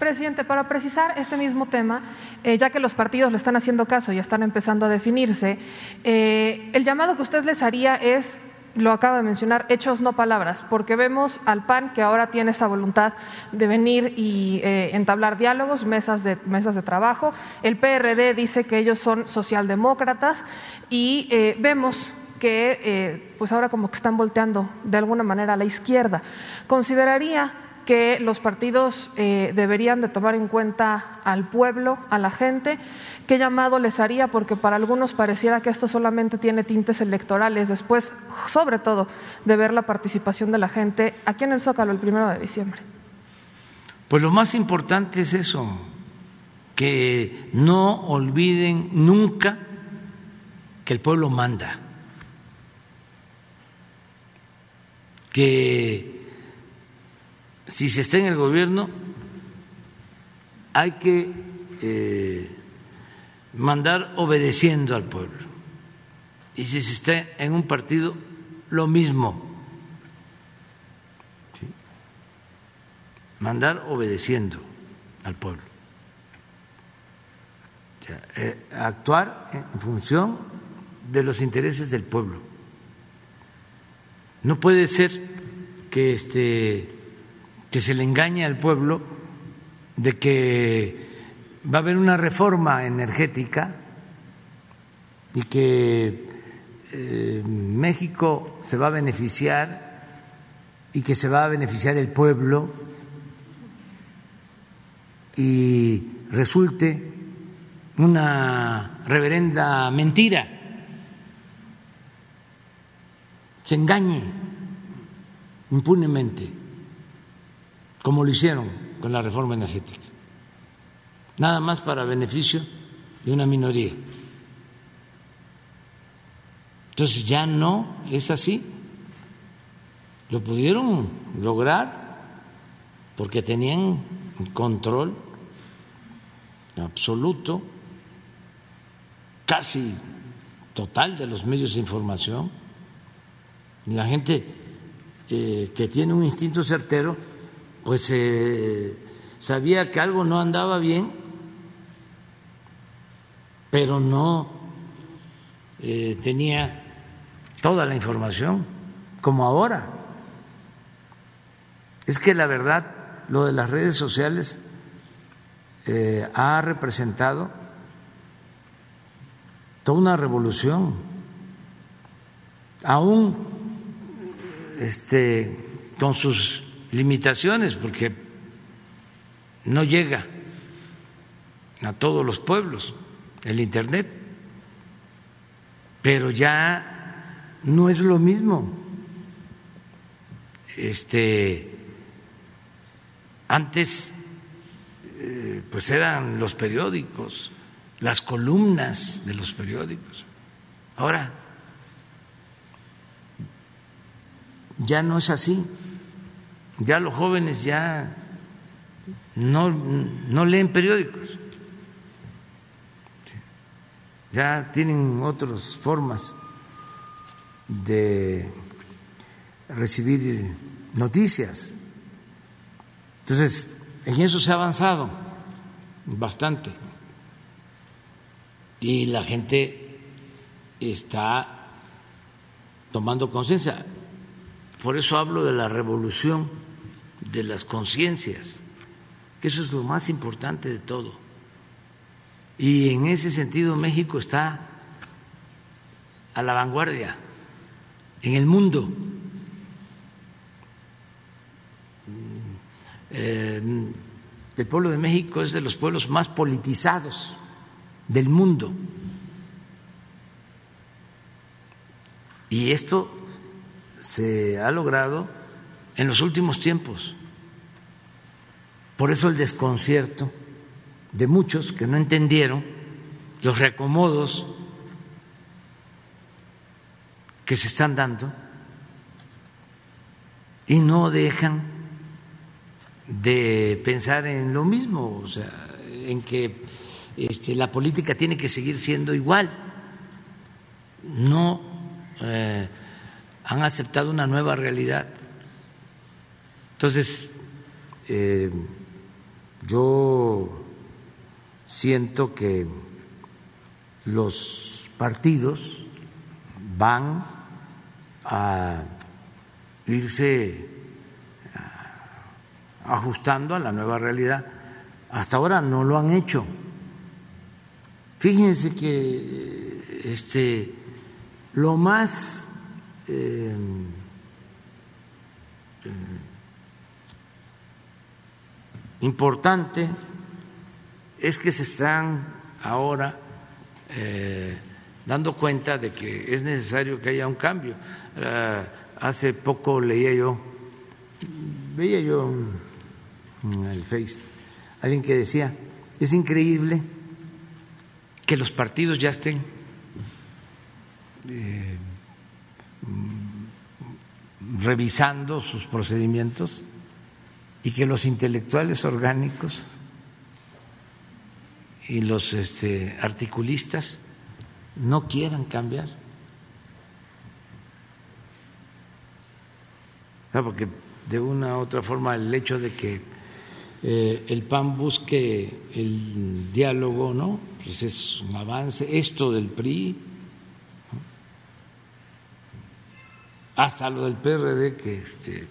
Presidente, para precisar este mismo tema, eh, ya que los partidos le están haciendo caso y están empezando a definirse, eh, el llamado que usted les haría es, lo acaba de mencionar, hechos no palabras, porque vemos al PAN que ahora tiene esta voluntad de venir y eh, entablar diálogos, mesas de, mesas de trabajo. El PRD dice que ellos son socialdemócratas y vemos que pues ahora como que están volteando de alguna manera a la izquierda. ¿Consideraría que los partidos eh, deberían de tomar en cuenta al pueblo, a la gente. ¿Qué llamado les haría? Porque para algunos pareciera que esto solamente tiene tintes electorales, después, sobre todo, de ver la participación de la gente aquí en el Zócalo el primero de diciembre. Pues lo más importante es eso, que no olviden nunca que el pueblo manda, que si se está en el gobierno, hay que eh, mandar obedeciendo al pueblo. Y si se está en un partido, lo mismo. Mandar obedeciendo al pueblo. Eh, actuar en función de los intereses del pueblo. No puede ser que este que se le engañe al pueblo de que va a haber una reforma energética y que eh, México se va a beneficiar y que se va a beneficiar el pueblo y resulte una reverenda mentira, se engañe impunemente, como lo hicieron con la reforma energética, nada más para beneficio de una minoría. Entonces ya no es así. Lo pudieron lograr porque tenían control absoluto, casi total de los medios de información. La gente eh, que tiene un instinto certero, pues eh, sabía que algo no andaba bien, pero no eh, tenía toda la información, como ahora. Es que la verdad, lo de las redes sociales eh, ha representado toda una revolución, aún este, con sus limitaciones, porque no llega a todos los pueblos el Internet, pero ya no es lo mismo. Este, antes, eh, pues eran los periódicos, las columnas de los periódicos. Ahora, ya no es así. Ya los jóvenes ya no, no leen periódicos. Ya tienen otras formas de recibir noticias. Entonces, en eso se ha avanzado bastante. Y la gente está tomando conciencia. Por eso hablo de la revolución de las conciencias, que eso es lo más importante de todo. Y en ese sentido México está a la vanguardia en el mundo. Eh, el pueblo de México es de los pueblos más politizados del mundo. Y esto se ha logrado en los últimos tiempos. Por eso el desconcierto de muchos que no entendieron los reacomodos que se están dando y no dejan de pensar en lo mismo, o sea, en que este, la política tiene que seguir siendo igual. No eh, han aceptado una nueva realidad. Entonces, eh, yo siento que los partidos van a irse ajustando a la nueva realidad. Hasta ahora no lo han hecho. Fíjense que este, lo más eh, eh, importante es que se están ahora eh, dando cuenta de que es necesario que haya un cambio. Eh, hace poco leía yo, veía yo en el Face, alguien que decía, es increíble que los partidos ya estén eh, revisando sus procedimientos y que los intelectuales orgánicos y los este, articulistas no quieran cambiar. porque de una u otra forma el hecho de que eh, el PAN busque el diálogo, ¿no? Pues es un avance. Esto del PRI, hasta lo del PRD que este,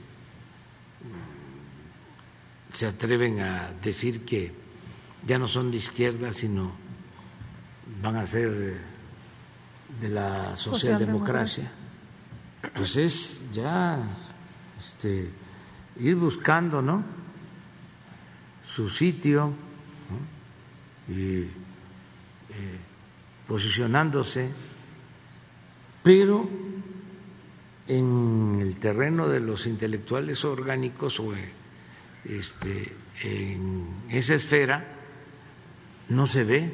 se atreven a decir que ya no son de izquierda, sino van a ser eh, de la socialdemocracia. Pues es ya este, ir buscando ¿no? su sitio y posicionándose, pero en el terreno de los intelectuales orgánicos o este, en esa esfera no se ve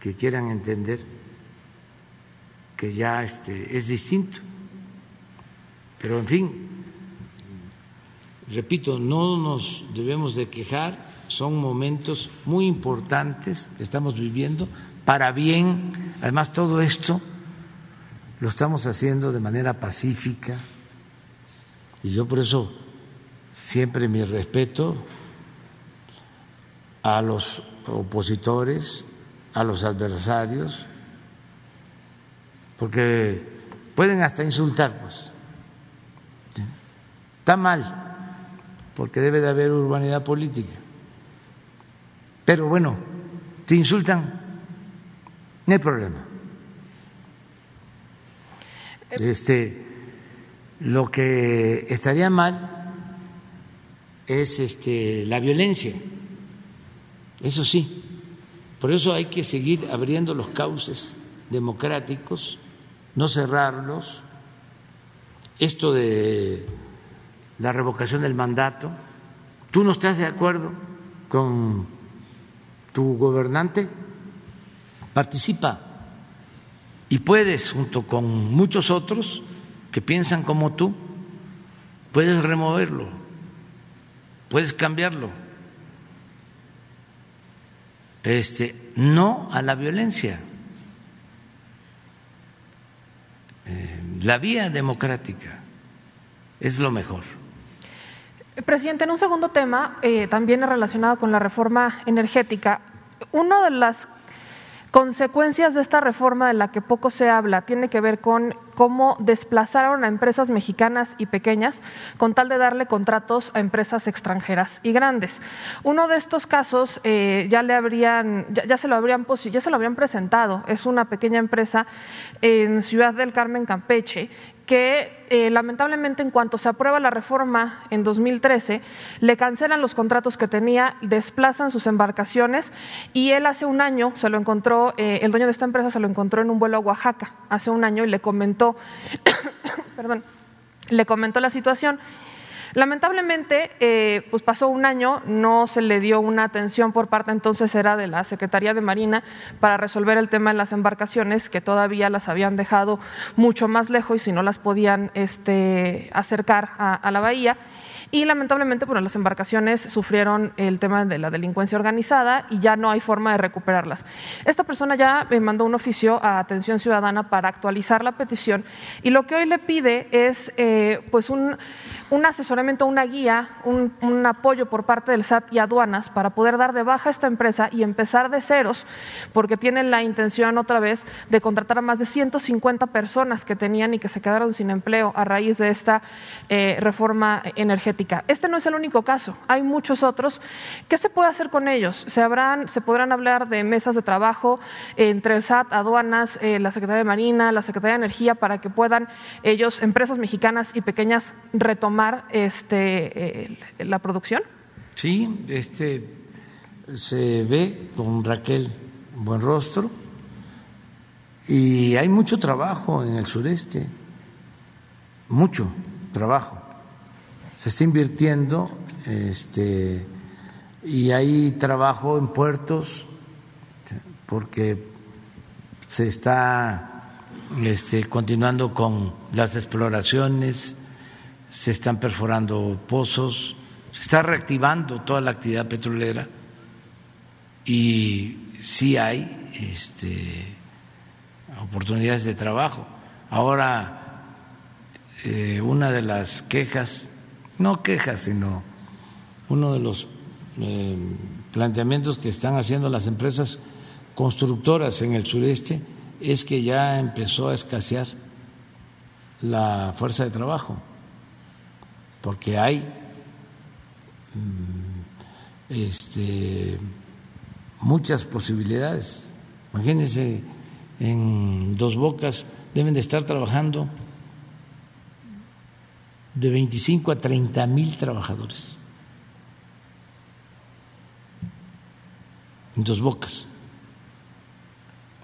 que quieran entender que ya este, es distinto. Pero en fin, repito, no nos debemos de quejar, son momentos muy importantes que estamos viviendo para bien. Además, todo esto lo estamos haciendo de manera pacífica y yo por eso siempre mi respeto a los opositores, a los adversarios, porque pueden hasta insultar, pues. Está mal, porque debe de haber urbanidad política. Pero bueno, te insultan, no hay problema. Este, lo que estaría mal es este, la violencia, eso sí. Por eso hay que seguir abriendo los cauces democráticos, no cerrarlos. Esto de la revocación del mandato, ¿tú no estás de acuerdo con tu gobernante? Participa y puedes, junto con muchos otros que piensan como tú, puedes removerlo, puedes cambiarlo. Este, no a la violencia. Eh, la vía democrática es lo mejor. Presidente, en un segundo tema, eh, también relacionado con la reforma energética, una de las Consecuencias de esta reforma de la que poco se habla tiene que ver con cómo desplazaron a empresas mexicanas y pequeñas con tal de darle contratos a empresas extranjeras y grandes. Uno de estos casos eh, ya le habrían, ya, se lo habrían ya se lo habrían presentado. Es una pequeña empresa en Ciudad del Carmen, Campeche, que eh, lamentablemente en cuanto se aprueba la reforma en 2013, le cancelan los contratos que tenía, desplazan sus embarcaciones y él hace un año se lo encontró, eh, el dueño de esta empresa se lo encontró en un vuelo a Oaxaca hace un año y le comentó, [COUGHS] perdón, le comentó la situación. Lamentablemente, eh, pues pasó un año, no se le dio una atención por parte entonces era de la Secretaría de Marina para resolver el tema de las embarcaciones que todavía las habían dejado mucho más lejos y si no las podían este, acercar a la bahía y lamentablemente bueno, las embarcaciones sufrieron el tema de la delincuencia organizada y ya no hay forma de recuperarlas. Esta persona ya me mandó un oficio a Atención Ciudadana para actualizar la petición y lo que hoy le pide es eh, pues un, un, asesoramiento, una guía, un, apoyo por parte del SAT y aduanas para poder dar de baja a esta empresa y empezar de ceros porque tienen la intención otra vez de contratar a más de 150 personas que tenían y que se quedaron sin empleo a raíz de esta eh, reforma energética este no es el único caso, hay muchos otros. ¿Qué se puede hacer con ellos? Se, habrán, se podrán hablar de mesas de trabajo entre el SAT, aduanas, eh, la Secretaría de Marina, la Secretaría de Energía, para que puedan ellos, empresas mexicanas y pequeñas, retomar este, eh, la producción. Sí, este, se ve con Raquel buen rostro y hay mucho trabajo en el sureste, mucho trabajo se está invirtiendo este, y hay trabajo en puertos porque se está este, continuando con las exploraciones, se están perforando pozos, se está reactivando toda la actividad petrolera y sí hay este, oportunidades de trabajo. Ahora, eh, una de las quejas no quejas, sino uno de los eh, planteamientos que están haciendo las empresas constructoras en el sureste es que ya empezó a escasear la fuerza de trabajo, porque hay mm, este, muchas posibilidades. Imagínense, en Dos Bocas deben de estar trabajando de 25 a 30 mil trabajadores en dos bocas.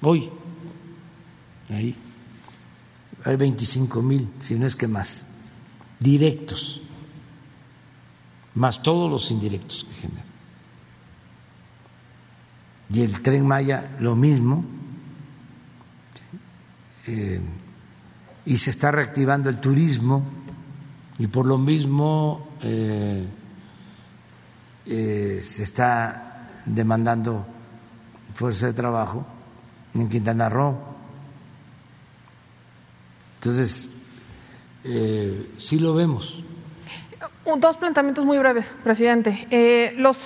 hoy, ahí, hay 25 mil, si no es que más, directos, más todos los indirectos que generan. Y el tren Maya lo mismo, eh, y se está reactivando el turismo, y por lo mismo eh, eh, se está demandando fuerza de trabajo en Quintana Roo. Entonces, eh, sí lo vemos. Dos planteamientos muy breves, presidente. Eh, los,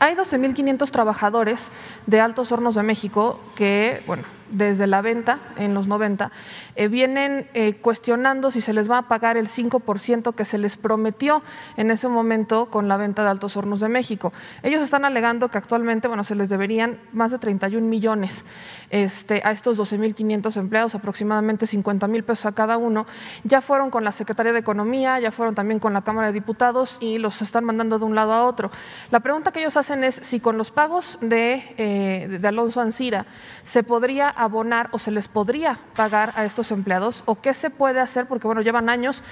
hay 12.500 trabajadores de Altos Hornos de México que, bueno, desde la venta en los 90, eh, vienen eh, cuestionando si se les va a pagar el 5% que se les prometió en ese momento con la venta de Altos Hornos de México. Ellos están alegando que actualmente, bueno, se les deberían más de 31 millones este, a estos 12.500 empleados, aproximadamente 50 mil pesos a cada uno. Ya fueron con la Secretaría de Economía, ya fueron también con la Cámara de Diputados y los están mandando de un lado a otro. La pregunta que ellos hacen es si con los pagos de, eh, de Alonso Ancira se podría abonar o se les podría pagar a estos empleados o qué se puede hacer porque bueno llevan años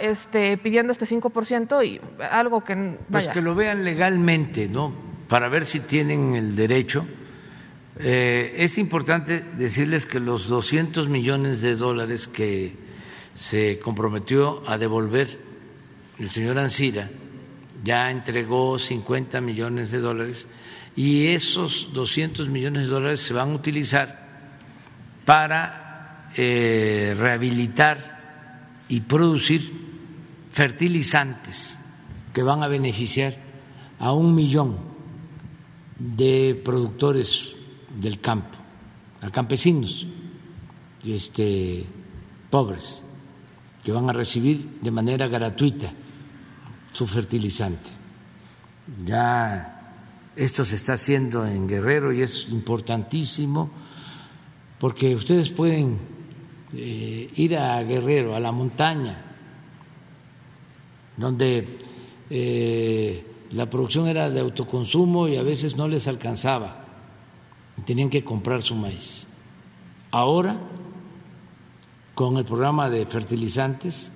este, pidiendo este 5% y algo que pues vaya. pues que lo vean legalmente no para ver si tienen el derecho. Eh, es importante decirles que los 200 millones de dólares que se comprometió a devolver el señor Ansira ya entregó 50 millones de dólares y esos 200 millones de dólares se van a utilizar para eh, rehabilitar y producir fertilizantes que van a beneficiar a un millón de productores del campo, a campesinos este, pobres que van a recibir de manera gratuita su fertilizante. Ya esto se está haciendo en Guerrero y es importantísimo porque ustedes pueden eh, ir a Guerrero, a la montaña, donde eh, la producción era de autoconsumo y a veces no les alcanzaba, tenían que comprar su maíz. Ahora, con el programa de fertilizantes,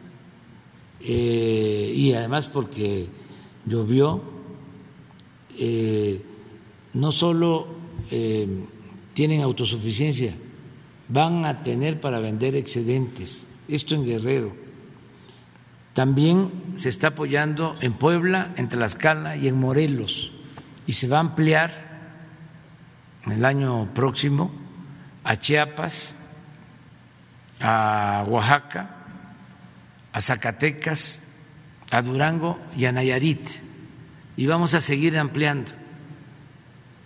eh, y además porque llovió, no solo tienen autosuficiencia, van a tener para vender excedentes. Esto en Guerrero. También se está apoyando en Puebla, en Tlaxcala y en Morelos. Y se va a ampliar en el año próximo a Chiapas, a Oaxaca, a Zacatecas, a Durango y a Nayarit. Y vamos a seguir ampliando.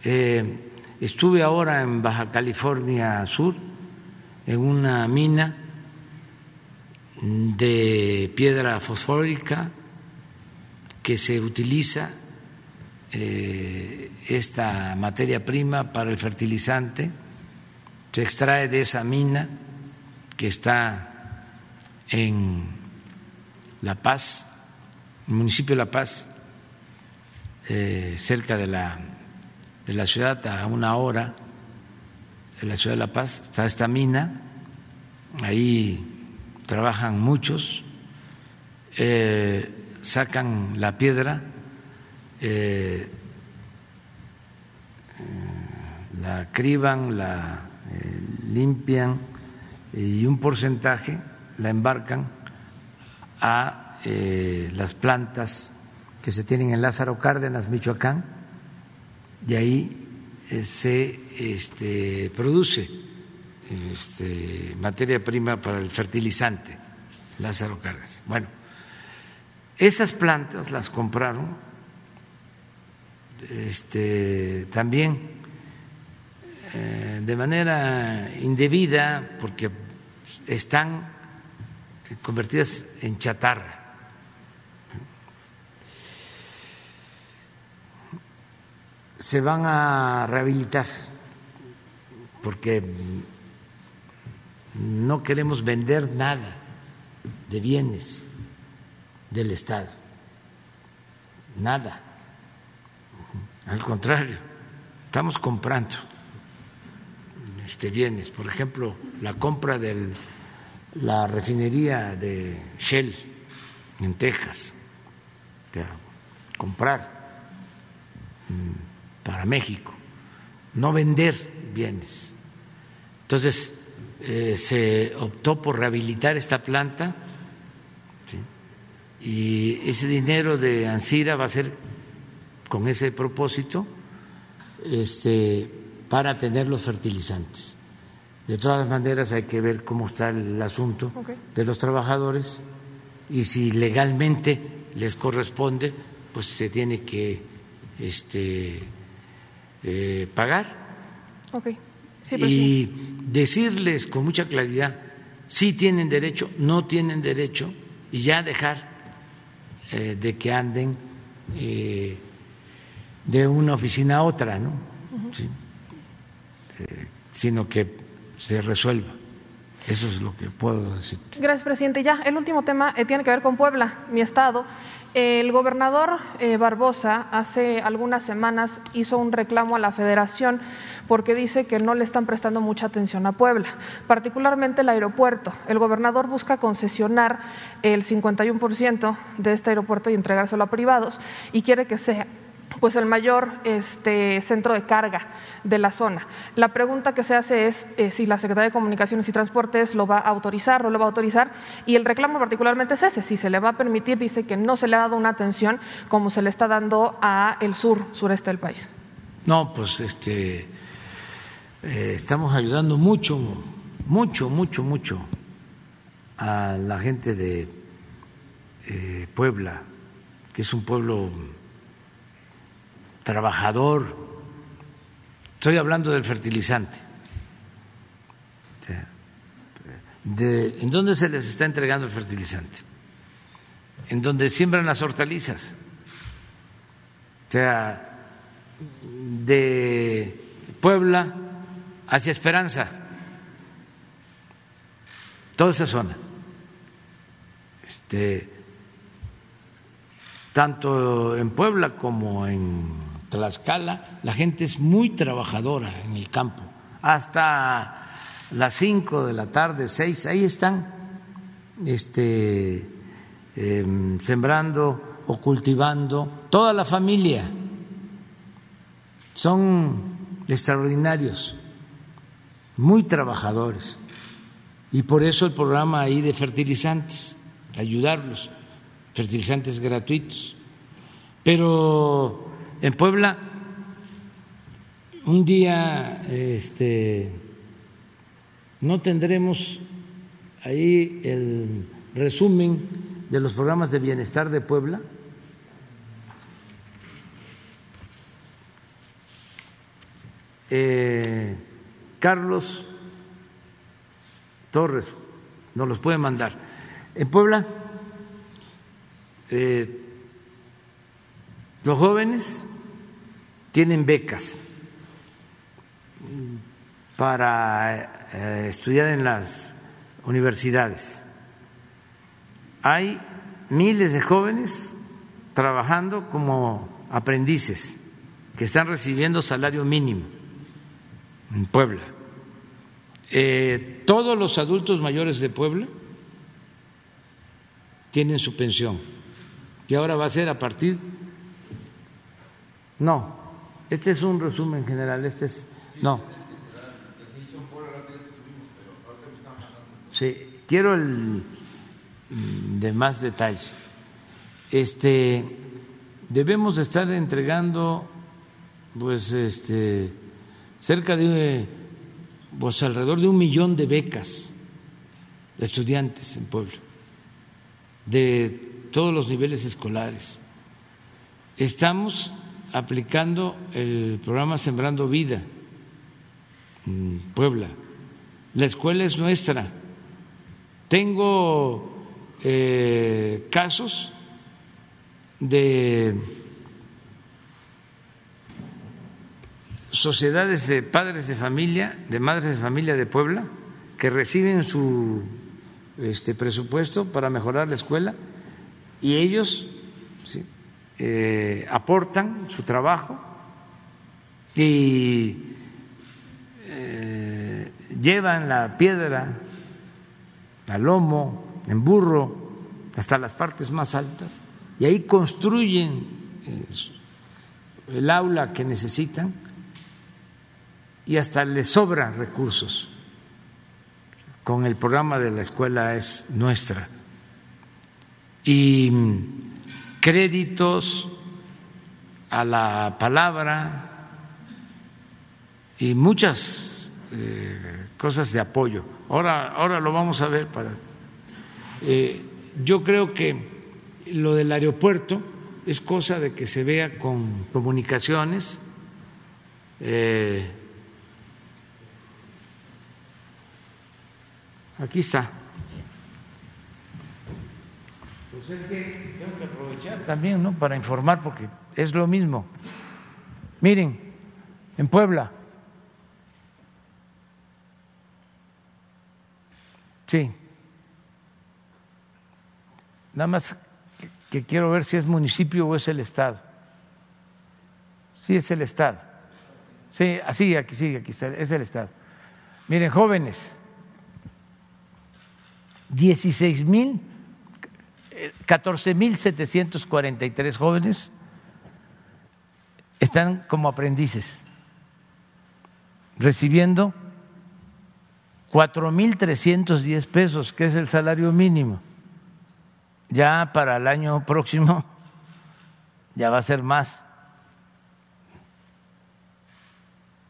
Eh, estuve ahora en Baja California Sur en una mina de piedra fosfórica que se utiliza eh, esta materia prima para el fertilizante, se extrae de esa mina que está en La Paz, el municipio de La Paz, eh, cerca de la, de la ciudad, a una hora en la ciudad de La Paz, está esta mina, ahí trabajan muchos, eh, sacan la piedra, eh, la criban, la eh, limpian y un porcentaje la embarcan a las plantas que se tienen en Lázaro Cárdenas, Michoacán, y ahí se este, produce este, materia prima para el fertilizante, Lázaro Cárdenas. Bueno, esas plantas las compraron este, también eh, de manera indebida porque están convertidas en chatarra. Se van a rehabilitar porque no queremos vender nada de bienes del Estado, nada. Al contrario, estamos comprando este, bienes, por ejemplo, la compra de la refinería de Shell en Texas, comprar. Mm, para México, no vender bienes. Entonces, eh, se optó por rehabilitar esta planta y ese dinero de Ansira va a ser con ese propósito este, para tener los fertilizantes. De todas maneras hay que ver cómo está el asunto de los trabajadores y si legalmente les corresponde, pues se tiene que este, eh, pagar. y decirles con mucha claridad si tienen derecho, no tienen derecho, y ya dejar eh, de que anden eh, de una oficina a otra, ¿no? Eh, sino que se resuelva. Eso es lo que puedo decir. Gracias, presidente. Ya, el último tema tiene que ver con Puebla, mi estado. El gobernador eh, Barbosa hace algunas semanas hizo un reclamo a la federación porque dice que no le están prestando mucha atención a Puebla, particularmente el aeropuerto. El gobernador busca concesionar el 51% de este aeropuerto y entregárselo a privados y quiere que sea pues el mayor este, centro de carga de la zona. La pregunta que se hace es eh, si la Secretaría de Comunicaciones y Transportes lo va a autorizar, no lo va a autorizar, y el reclamo particularmente es ese, si se le va a permitir, dice que no se le ha dado una atención como se le está dando a el sur, sureste del país. No, pues este eh, estamos ayudando mucho, mucho, mucho, mucho a la gente de eh, Puebla, que es un pueblo trabajador. Estoy hablando del fertilizante. ¿En dónde se les está entregando el fertilizante? En donde siembran las hortalizas. O sea, de Puebla hacia Esperanza. Toda esa zona. Este, tanto en Puebla como en Tlaxcala, la gente es muy trabajadora en el campo. Hasta las cinco de la tarde, seis, ahí están este, em, sembrando o cultivando, toda la familia. Son extraordinarios, muy trabajadores. Y por eso el programa ahí de fertilizantes, ayudarlos, fertilizantes gratuitos. Pero en Puebla, un día este, no tendremos ahí el resumen de los programas de bienestar de Puebla. Eh, Carlos Torres nos los puede mandar. En Puebla, eh, los jóvenes tienen becas para eh, estudiar en las universidades. Hay miles de jóvenes trabajando como aprendices que están recibiendo salario mínimo en Puebla. Eh, todos los adultos mayores de Puebla tienen su pensión y ahora va a ser a partir no, este es un resumen general, este es no. Sí, quiero el mm, de más detalles. Este debemos de estar entregando pues este cerca de pues alrededor de un millón de becas de estudiantes en Puebla de todos los niveles escolares. Estamos aplicando el programa Sembrando Vida en Puebla. La escuela es nuestra. Tengo eh, casos de sociedades de padres de familia, de madres de familia de Puebla, que reciben su este, presupuesto para mejorar la escuela y ellos eh, aportan su trabajo y eh, llevan la piedra al lomo, en burro, hasta las partes más altas, y ahí construyen eh, el aula que necesitan y hasta les sobran recursos. Con el programa de la escuela es nuestra. Y créditos a la palabra y muchas eh, cosas de apoyo. Ahora, ahora lo vamos a ver para. Eh, yo creo que lo del aeropuerto es cosa de que se vea con comunicaciones. Eh, aquí está. Pues es que tengo que aprovechar también, ¿no? Para informar, porque es lo mismo. Miren, en Puebla, sí, nada más que quiero ver si es municipio o es el Estado. Sí, es el Estado. Sí, así, aquí sí, aquí está, es el Estado. Miren, jóvenes, 16 mil, 14 mil 743 jóvenes están como aprendices, recibiendo 4 mil 310 pesos, que es el salario mínimo ya para el año próximo [LAUGHS] ya va a ser más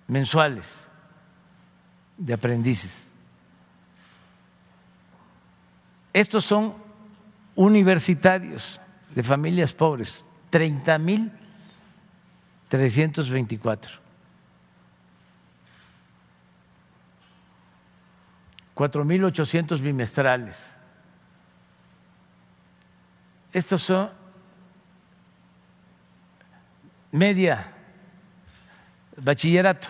mensuales de aprendices. Estos son universitarios de familias pobres, 30 mil 324. 4.800 bimestrales estos son media, bachillerato,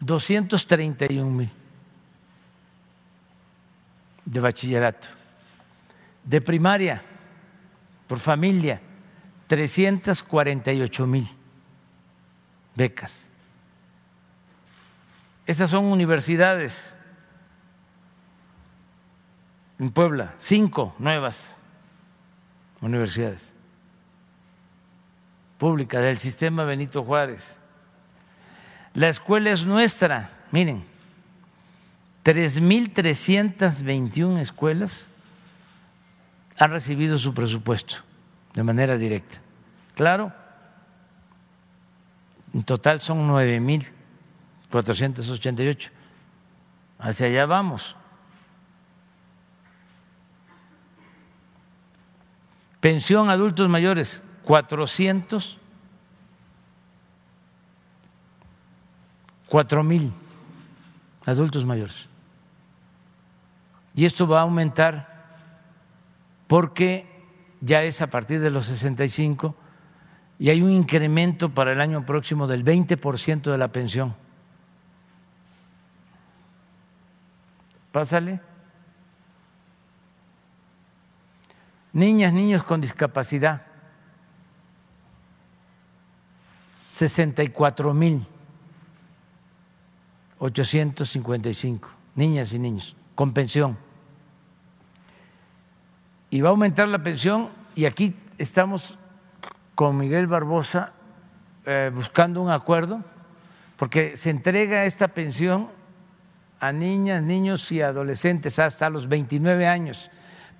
231 mil de bachillerato. De primaria, por familia, 348 mil becas. Estas son universidades en Puebla, cinco nuevas universidades públicas del sistema Benito Juárez. La escuela es nuestra, miren, 3.321 escuelas han recibido su presupuesto de manera directa. Claro, en total son 9.488. Hacia allá vamos. Pensión adultos mayores, 400, 4 mil adultos mayores. Y esto va a aumentar porque ya es a partir de los 65 y hay un incremento para el año próximo del 20% de la pensión. Pásale. niñas, niños con discapacidad, 64 mil 855 niñas y niños con pensión. Y va a aumentar la pensión y aquí estamos con Miguel Barbosa eh, buscando un acuerdo porque se entrega esta pensión a niñas, niños y adolescentes hasta los 29 años,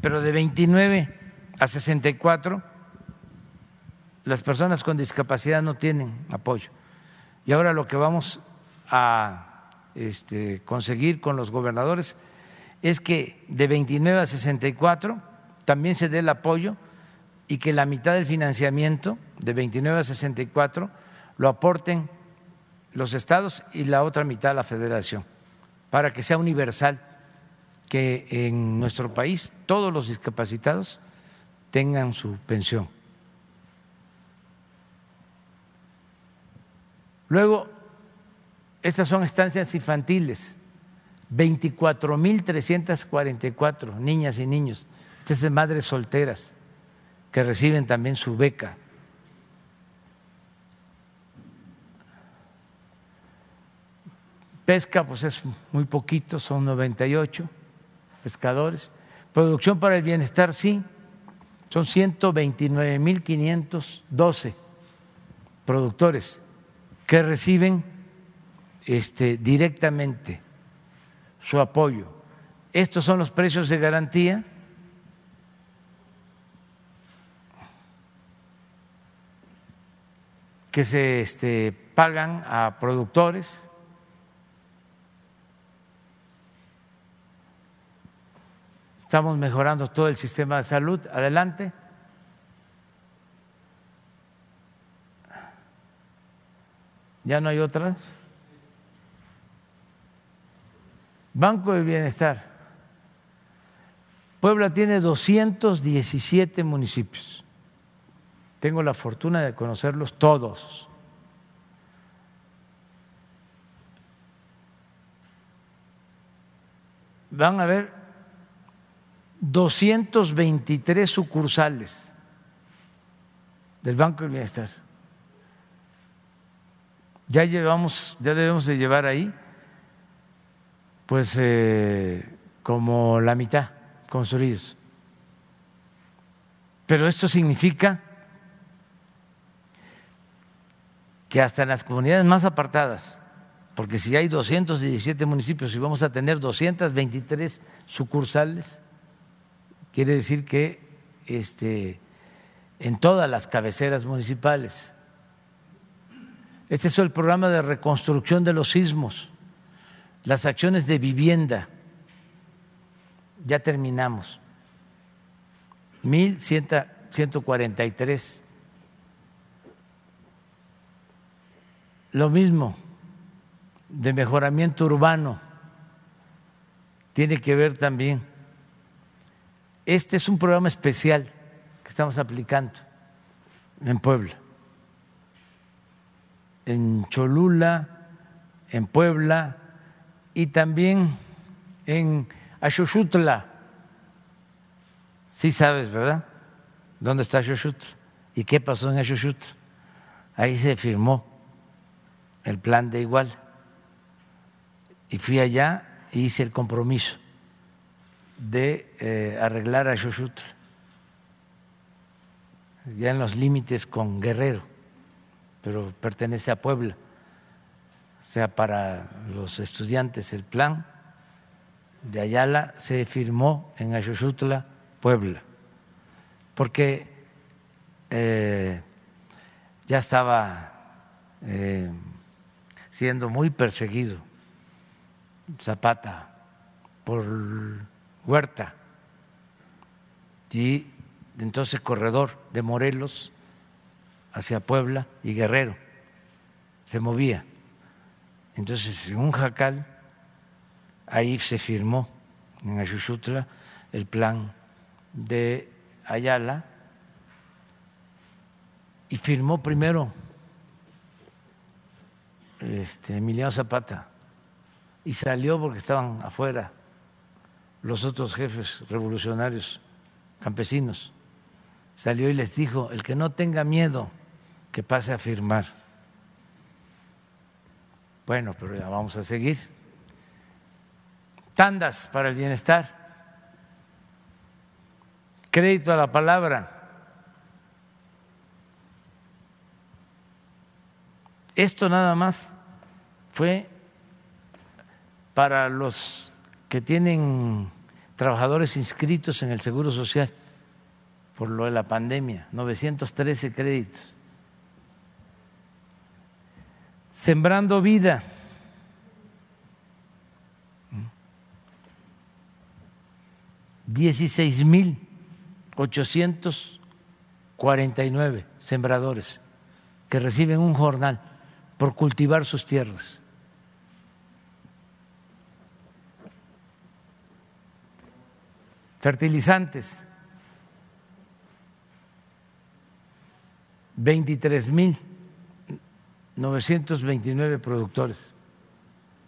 pero de 29 a 64 las personas con discapacidad no tienen apoyo. Y ahora lo que vamos a este, conseguir con los gobernadores es que de 29 a 64 también se dé el apoyo y que la mitad del financiamiento de 29 a 64 lo aporten los estados y la otra mitad la federación, para que sea universal, que en nuestro país todos los discapacitados tengan su pensión. Luego, estas son estancias infantiles, 24.344 niñas y niños, estas de madres solteras que reciben también su beca. Pesca, pues es muy poquito, son 98 pescadores. Producción para el bienestar, sí, son 129.512 productores que reciben este, directamente su apoyo. Estos son los precios de garantía. Que se este, pagan a productores. Estamos mejorando todo el sistema de salud. Adelante. ¿Ya no hay otras? Banco del Bienestar. Puebla tiene 217 municipios. Tengo la fortuna de conocerlos todos. Van a ver 223 sucursales del Banco del Bienestar. Ya llevamos, ya debemos de llevar ahí, pues eh, como la mitad construidos. Pero esto significa que hasta en las comunidades más apartadas, porque si hay 217 municipios y vamos a tener 223 sucursales, quiere decir que este, en todas las cabeceras municipales. Este es el programa de reconstrucción de los sismos, las acciones de vivienda. Ya terminamos. 1.143 Lo mismo de mejoramiento urbano tiene que ver también. Este es un programa especial que estamos aplicando en Puebla, en Cholula, en Puebla y también en Axoxutla. Sí sabes, ¿verdad? ¿Dónde está Axoxutla? ¿Y qué pasó en Axoxutla? Ahí se firmó el plan de igual. Y fui allá e hice el compromiso de eh, arreglar a Xochutl, ya en los límites con Guerrero, pero pertenece a Puebla. O sea, para los estudiantes el plan de Ayala se firmó en Axoxutla, Puebla, porque eh, ya estaba eh, siendo muy perseguido Zapata por Huerta y entonces corredor de Morelos hacia Puebla y Guerrero se movía. Entonces, en un jacal, ahí se firmó en Ayushutla el plan de Ayala y firmó primero este, Emiliano Zapata y salió porque estaban afuera los otros jefes revolucionarios campesinos. Salió y les dijo, el que no tenga miedo, que pase a firmar. Bueno, pero ya vamos a seguir. Tandas para el bienestar. Crédito a la palabra. Esto nada más fue para los que tienen trabajadores inscritos en el Seguro Social por lo de la pandemia, 913 créditos. Sembrando vida. Dieciséis mil ochocientos cuarenta y nueve sembradores que reciben un jornal por cultivar sus tierras. Fertilizantes, 23 mil 929 productores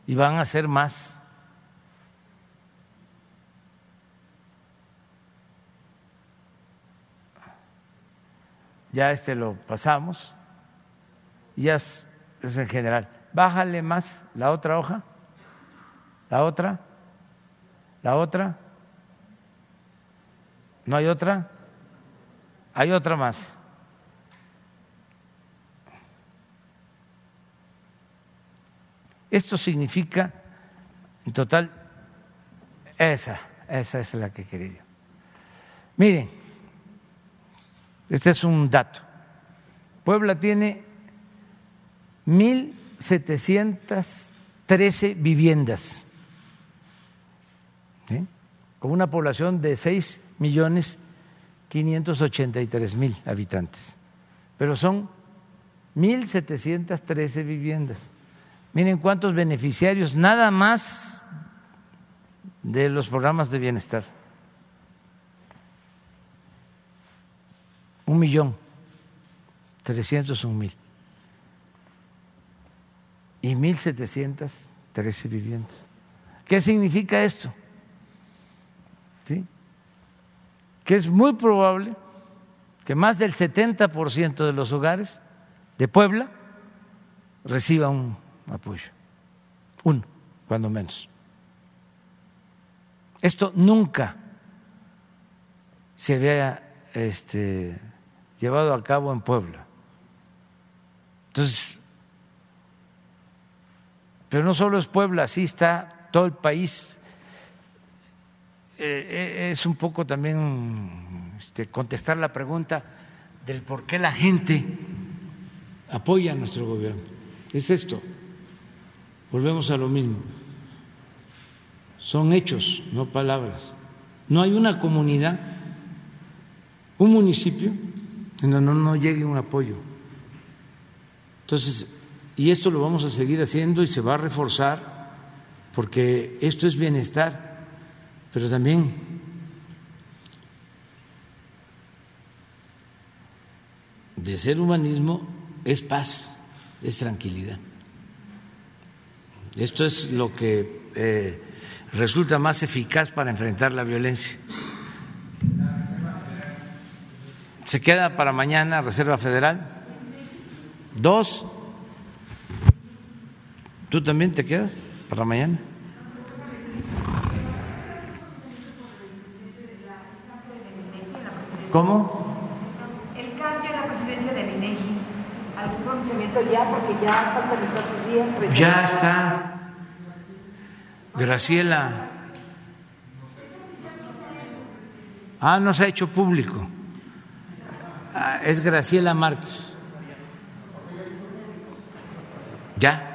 y van a ser más. Ya este lo pasamos, ya es en general. Bájale más la otra hoja. ¿La otra? ¿La otra? ¿No hay otra? Hay otra más. Esto significa, en total, esa, esa es la que quería. Miren, este es un dato. Puebla tiene 1.713 viviendas, con una población de 6 millones 583 mil habitantes, pero son 1.713 viviendas. Miren cuántos beneficiarios nada más de los programas de bienestar. Un millón, trescientos un mil. Y mil setecientas trece viviendas. ¿Qué significa esto? ¿Sí? Que es muy probable que más del 70% de los hogares de Puebla reciba un apoyo. Uno, cuando menos. Esto nunca se había este, llevado a cabo en Puebla. Entonces, pero no solo es Puebla, así está todo el país. Eh, eh, es un poco también este, contestar la pregunta del por qué la gente apoya a nuestro gobierno. Es esto. Volvemos a lo mismo. Son hechos, no palabras. No hay una comunidad, un municipio, en donde no llegue un apoyo. Entonces, y esto lo vamos a seguir haciendo y se va a reforzar, porque esto es bienestar, pero también de ser humanismo es paz, es tranquilidad. Esto es lo que eh, resulta más eficaz para enfrentar la violencia. Se queda para mañana Reserva Federal. Dos. ¿Tú también te quedas para mañana? ¿Cómo? El cambio en la presidencia del INEGI. ¿Algún pronunciamiento ya? Porque ya faltan estos días. Ya está. Graciela. Ah, no se ha hecho público. Ah, es Graciela Márquez. ¿Ya?